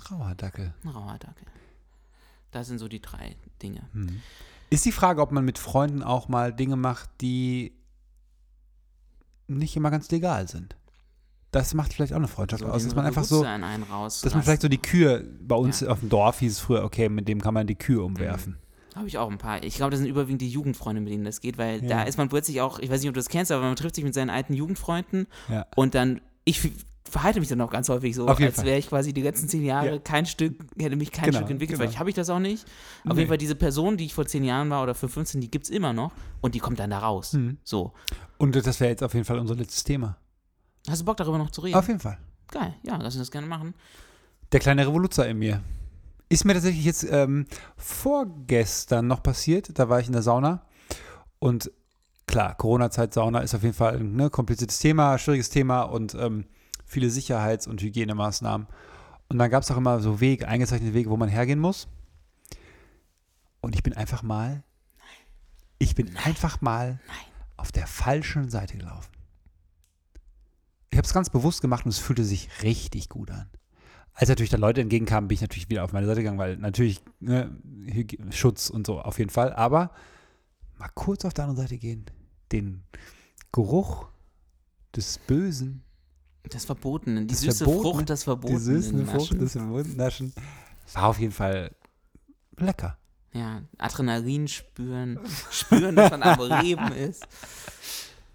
Speaker 2: Rauer Dackel.
Speaker 3: Ein rauer Dackel. Das sind so die drei Dinge.
Speaker 2: Hm. Ist die Frage, ob man mit Freunden auch mal Dinge macht, die nicht immer ganz legal sind. Das macht vielleicht auch eine Freundschaft aus,
Speaker 3: den
Speaker 2: dass man einfach so, dass man vielleicht so die Kühe, bei uns auf dem Dorf hieß es früher, okay, mit dem kann man die Kühe umwerfen.
Speaker 3: Habe ich auch ein paar. Ich glaube, das sind überwiegend die Jugendfreunde, mit denen das geht, weil
Speaker 2: Ja.
Speaker 3: da ist man plötzlich auch, ich weiß nicht, ob du das kennst, aber man trifft sich mit seinen alten Jugendfreunden
Speaker 2: Ja.
Speaker 3: und dann, ich verhalte mich dann auch ganz häufig so, als wäre ich quasi die letzten zehn Jahre
Speaker 2: Ja.
Speaker 3: kein Stück, hätte mich kein
Speaker 2: Genau,
Speaker 3: Stück entwickelt.
Speaker 2: genau.
Speaker 3: Vielleicht habe ich das auch nicht. Auf
Speaker 2: Nee.
Speaker 3: jeden Fall diese Person, die ich vor zehn Jahren war oder für 15, die gibt es immer noch und die kommt dann da raus.
Speaker 2: Mhm.
Speaker 3: So.
Speaker 2: Und das wäre jetzt auf jeden Fall unser letztes Thema.
Speaker 3: Hast du Bock darüber noch zu reden?
Speaker 2: Auf jeden Fall.
Speaker 3: Geil, ja, lass uns das gerne machen.
Speaker 2: Der kleine Revoluzer in mir. Ist mir tatsächlich jetzt ähm, vorgestern noch passiert. Da war ich in der Sauna. Und klar, Corona-Zeit, Sauna ist auf jeden Fall ein ne, kompliziertes Thema, schwieriges Thema und ähm, viele Sicherheits- und Hygienemaßnahmen. Und dann gab es auch immer so Wege, eingezeichnete Wege, wo man hergehen muss. Und ich bin einfach mal, ich bin einfach mal auf der falschen Seite gelaufen. Ich habe es ganz bewusst gemacht und es fühlte sich richtig gut an. Als natürlich da Leute entgegenkamen, bin ich natürlich wieder auf meine Seite gegangen, weil natürlich ne, Schutz und so auf jeden Fall. Aber mal kurz auf der anderen Seite gehen, den Geruch des Bösen,
Speaker 3: Das Verbotene, die
Speaker 2: Das
Speaker 3: süße
Speaker 2: Verbotene,
Speaker 3: Frucht des
Speaker 2: die
Speaker 3: Verbotenen.
Speaker 2: süßen Frucht
Speaker 3: naschen.
Speaker 2: des Mundnaschen, war auf jeden Fall lecker.
Speaker 3: Ja, Adrenalin spüren, spüren, dass man am Leben ist.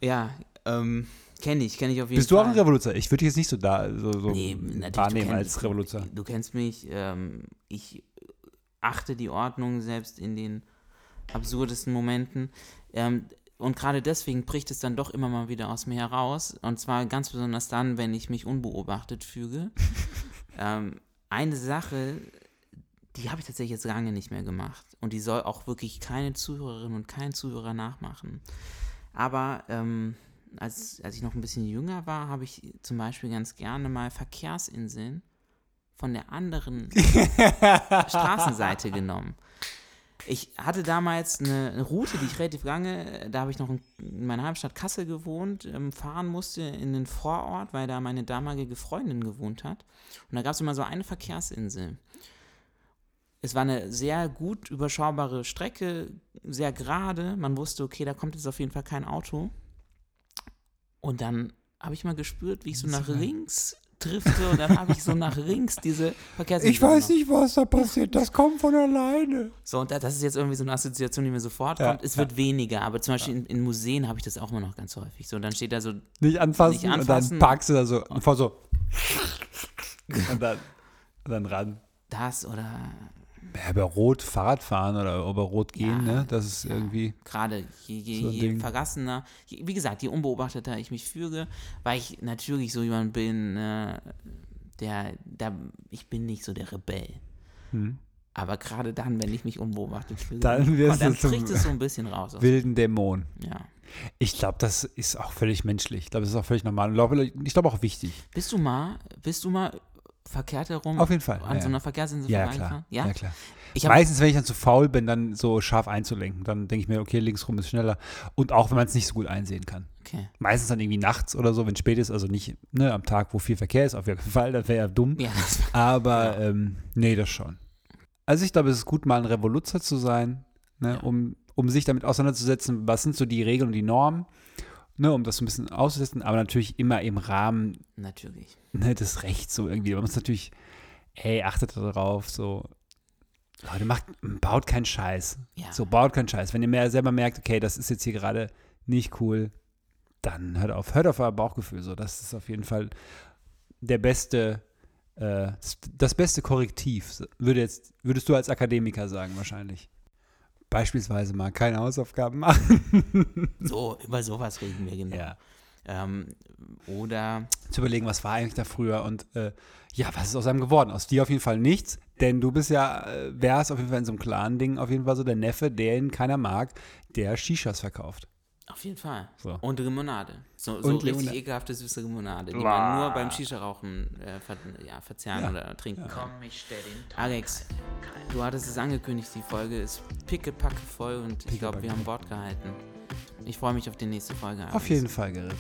Speaker 3: Ja, ähm, kenne ich, kenne ich auf jeden
Speaker 2: Bist du
Speaker 3: Fall.
Speaker 2: auch ein Revoluzer? Ich würde dich jetzt nicht so da so, so
Speaker 3: Nee,
Speaker 2: wahrnehmen als Revoluzer.
Speaker 3: Du kennst mich, ähm, ich achte die Ordnung selbst in den absurdesten Momenten. Ähm, und gerade deswegen bricht es dann doch immer mal wieder aus mir heraus. Und zwar ganz besonders dann, wenn ich mich unbeobachtet fühle. ähm, eine Sache, die habe ich tatsächlich jetzt lange nicht mehr gemacht. Und die soll auch wirklich keine Zuhörerin und kein Zuhörer nachmachen. Aber ähm, als, als ich noch ein bisschen jünger war, habe ich zum Beispiel ganz gerne mal Verkehrsinseln von der anderen Straßenseite genommen. Ich hatte damals eine, Route, die ich relativ lange, da habe ich noch in, in meiner Heimstadt Kassel gewohnt, ähm, fahren musste in den Vorort, weil da meine damalige Freundin gewohnt hat. Und da gab es immer so eine Verkehrsinsel. Es war eine sehr gut überschaubare Strecke, sehr gerade. Man wusste, okay, da kommt jetzt auf jeden Fall kein Auto. Und dann habe ich mal gespürt, wie ich so nach links drifte und dann habe ich so nach links diese Verkehrsinsel genommen.
Speaker 2: nicht, was da passiert. Das kommt von alleine.
Speaker 3: So, und da- das ist jetzt irgendwie so eine Assoziation, die mir sofort
Speaker 2: Ja,
Speaker 3: kommt. Es wird weniger, aber zum Beispiel in, in Museen habe ich das auch immer noch ganz häufig. So, dann steht da so,
Speaker 2: Nicht anfassen,
Speaker 3: Nicht
Speaker 2: und
Speaker 3: anfassen.
Speaker 2: dann parkst du da so und vor so. und dann, und dann ran.
Speaker 3: das oder
Speaker 2: Ja, über Rot Fahrrad fahren oder über Rot gehen,
Speaker 3: Ja,
Speaker 2: ne? Das ist irgendwie.
Speaker 3: gerade je, je,
Speaker 2: So
Speaker 3: je vergassener, je, wie gesagt, je unbeobachteter ich mich fühle, weil ich natürlich so jemand bin, äh, der, der, ich bin nicht so der Rebell.
Speaker 2: Hm.
Speaker 3: Aber gerade dann, wenn ich mich unbeobachtet fühle,
Speaker 2: Dann wirst
Speaker 3: dann
Speaker 2: du
Speaker 3: bricht es so ein bisschen raus. aus-
Speaker 2: Wilden Dämon.
Speaker 3: Ja.
Speaker 2: Ich glaube, das ist auch völlig menschlich. Ich glaube, das ist auch völlig normal. Glaube- Ich glaube auch wichtig.
Speaker 3: Bist du mal, bist du mal verkehrt herum
Speaker 2: Auf jeden Fall.
Speaker 3: an
Speaker 2: ja,
Speaker 3: so einer Verkehrsinsel
Speaker 2: ja, ja,
Speaker 3: vorbeigefahren?
Speaker 2: klar. Ja, klar.
Speaker 3: Ich hab,
Speaker 2: Meistens, wenn ich dann zu faul bin, dann so scharf einzulenken, dann denke ich mir, okay, links rum ist schneller. Und auch, wenn man es nicht so gut einsehen kann.
Speaker 3: okay.
Speaker 2: Meistens dann irgendwie nachts oder so, wenn es spät ist, also nicht ne, am Tag, wo viel Verkehr ist, auf jeden Fall, das wäre ja dumm.
Speaker 3: Ja,
Speaker 2: Aber ähm, nee, das schon. Also ich glaube, es ist gut, mal ein Revoluzer zu sein, ne,
Speaker 3: Ja.
Speaker 2: um, um sich damit auseinanderzusetzen, was sind so die Regeln und die Normen ne, um das so ein bisschen auszusetzen, aber natürlich immer im Rahmen
Speaker 3: Natürlich.
Speaker 2: ne, des Rechts so irgendwie. Man muss natürlich, ey, achtet darauf, so. Leute, macht, baut keinen Scheiß.
Speaker 3: Ja.
Speaker 2: So, baut keinen Scheiß. Wenn ihr mehr selber merkt, okay, das ist jetzt hier gerade nicht cool, dann hört auf. Hört auf euer Bauchgefühl. So, das ist auf jeden Fall der beste, äh, das- das beste Korrektiv, würde jetzt, würdest du als Akademiker sagen, wahrscheinlich. Beispielsweise mal keine Hausaufgaben machen.
Speaker 3: So, über sowas reden wir genau.
Speaker 2: Ja.
Speaker 3: Ähm, oder
Speaker 2: Zu überlegen, was war eigentlich da früher und äh, ja, was ist aus einem geworden? Aus dir auf jeden Fall nichts, denn du bist ja, äh, wärst auf jeden Fall in so einem Clan-Ding auf jeden Fall so der Neffe, den keiner mag, der Shishas verkauft.
Speaker 3: Auf jeden Fall.
Speaker 2: So.
Speaker 3: Und Limonade. So, so
Speaker 2: Und
Speaker 3: richtig
Speaker 2: Limonade.
Speaker 3: ekelhafte süße Limonade, die
Speaker 2: Boah.
Speaker 3: man nur beim Shisha-Rauchen äh, ver ja, verzehren
Speaker 2: Ja.
Speaker 3: oder trinken kann.
Speaker 1: Komm, ich stell den Tonic
Speaker 3: Alex, du hattest es angekündigt, die Folge ist pickepacke voll und ich glaube, wir haben Wort gehalten. Ich freue mich auf die nächste Folge.
Speaker 2: Auf
Speaker 3: Alex.
Speaker 2: jeden Fall, Gerrit.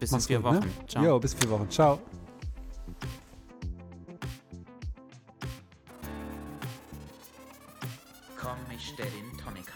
Speaker 3: Bis in
Speaker 2: Mach's
Speaker 3: vier
Speaker 2: gut,
Speaker 3: Wochen.
Speaker 2: Ne?
Speaker 3: Ciao.
Speaker 2: Jo, bis vier Wochen. Ciao.
Speaker 1: Komm, ich stell den Tonic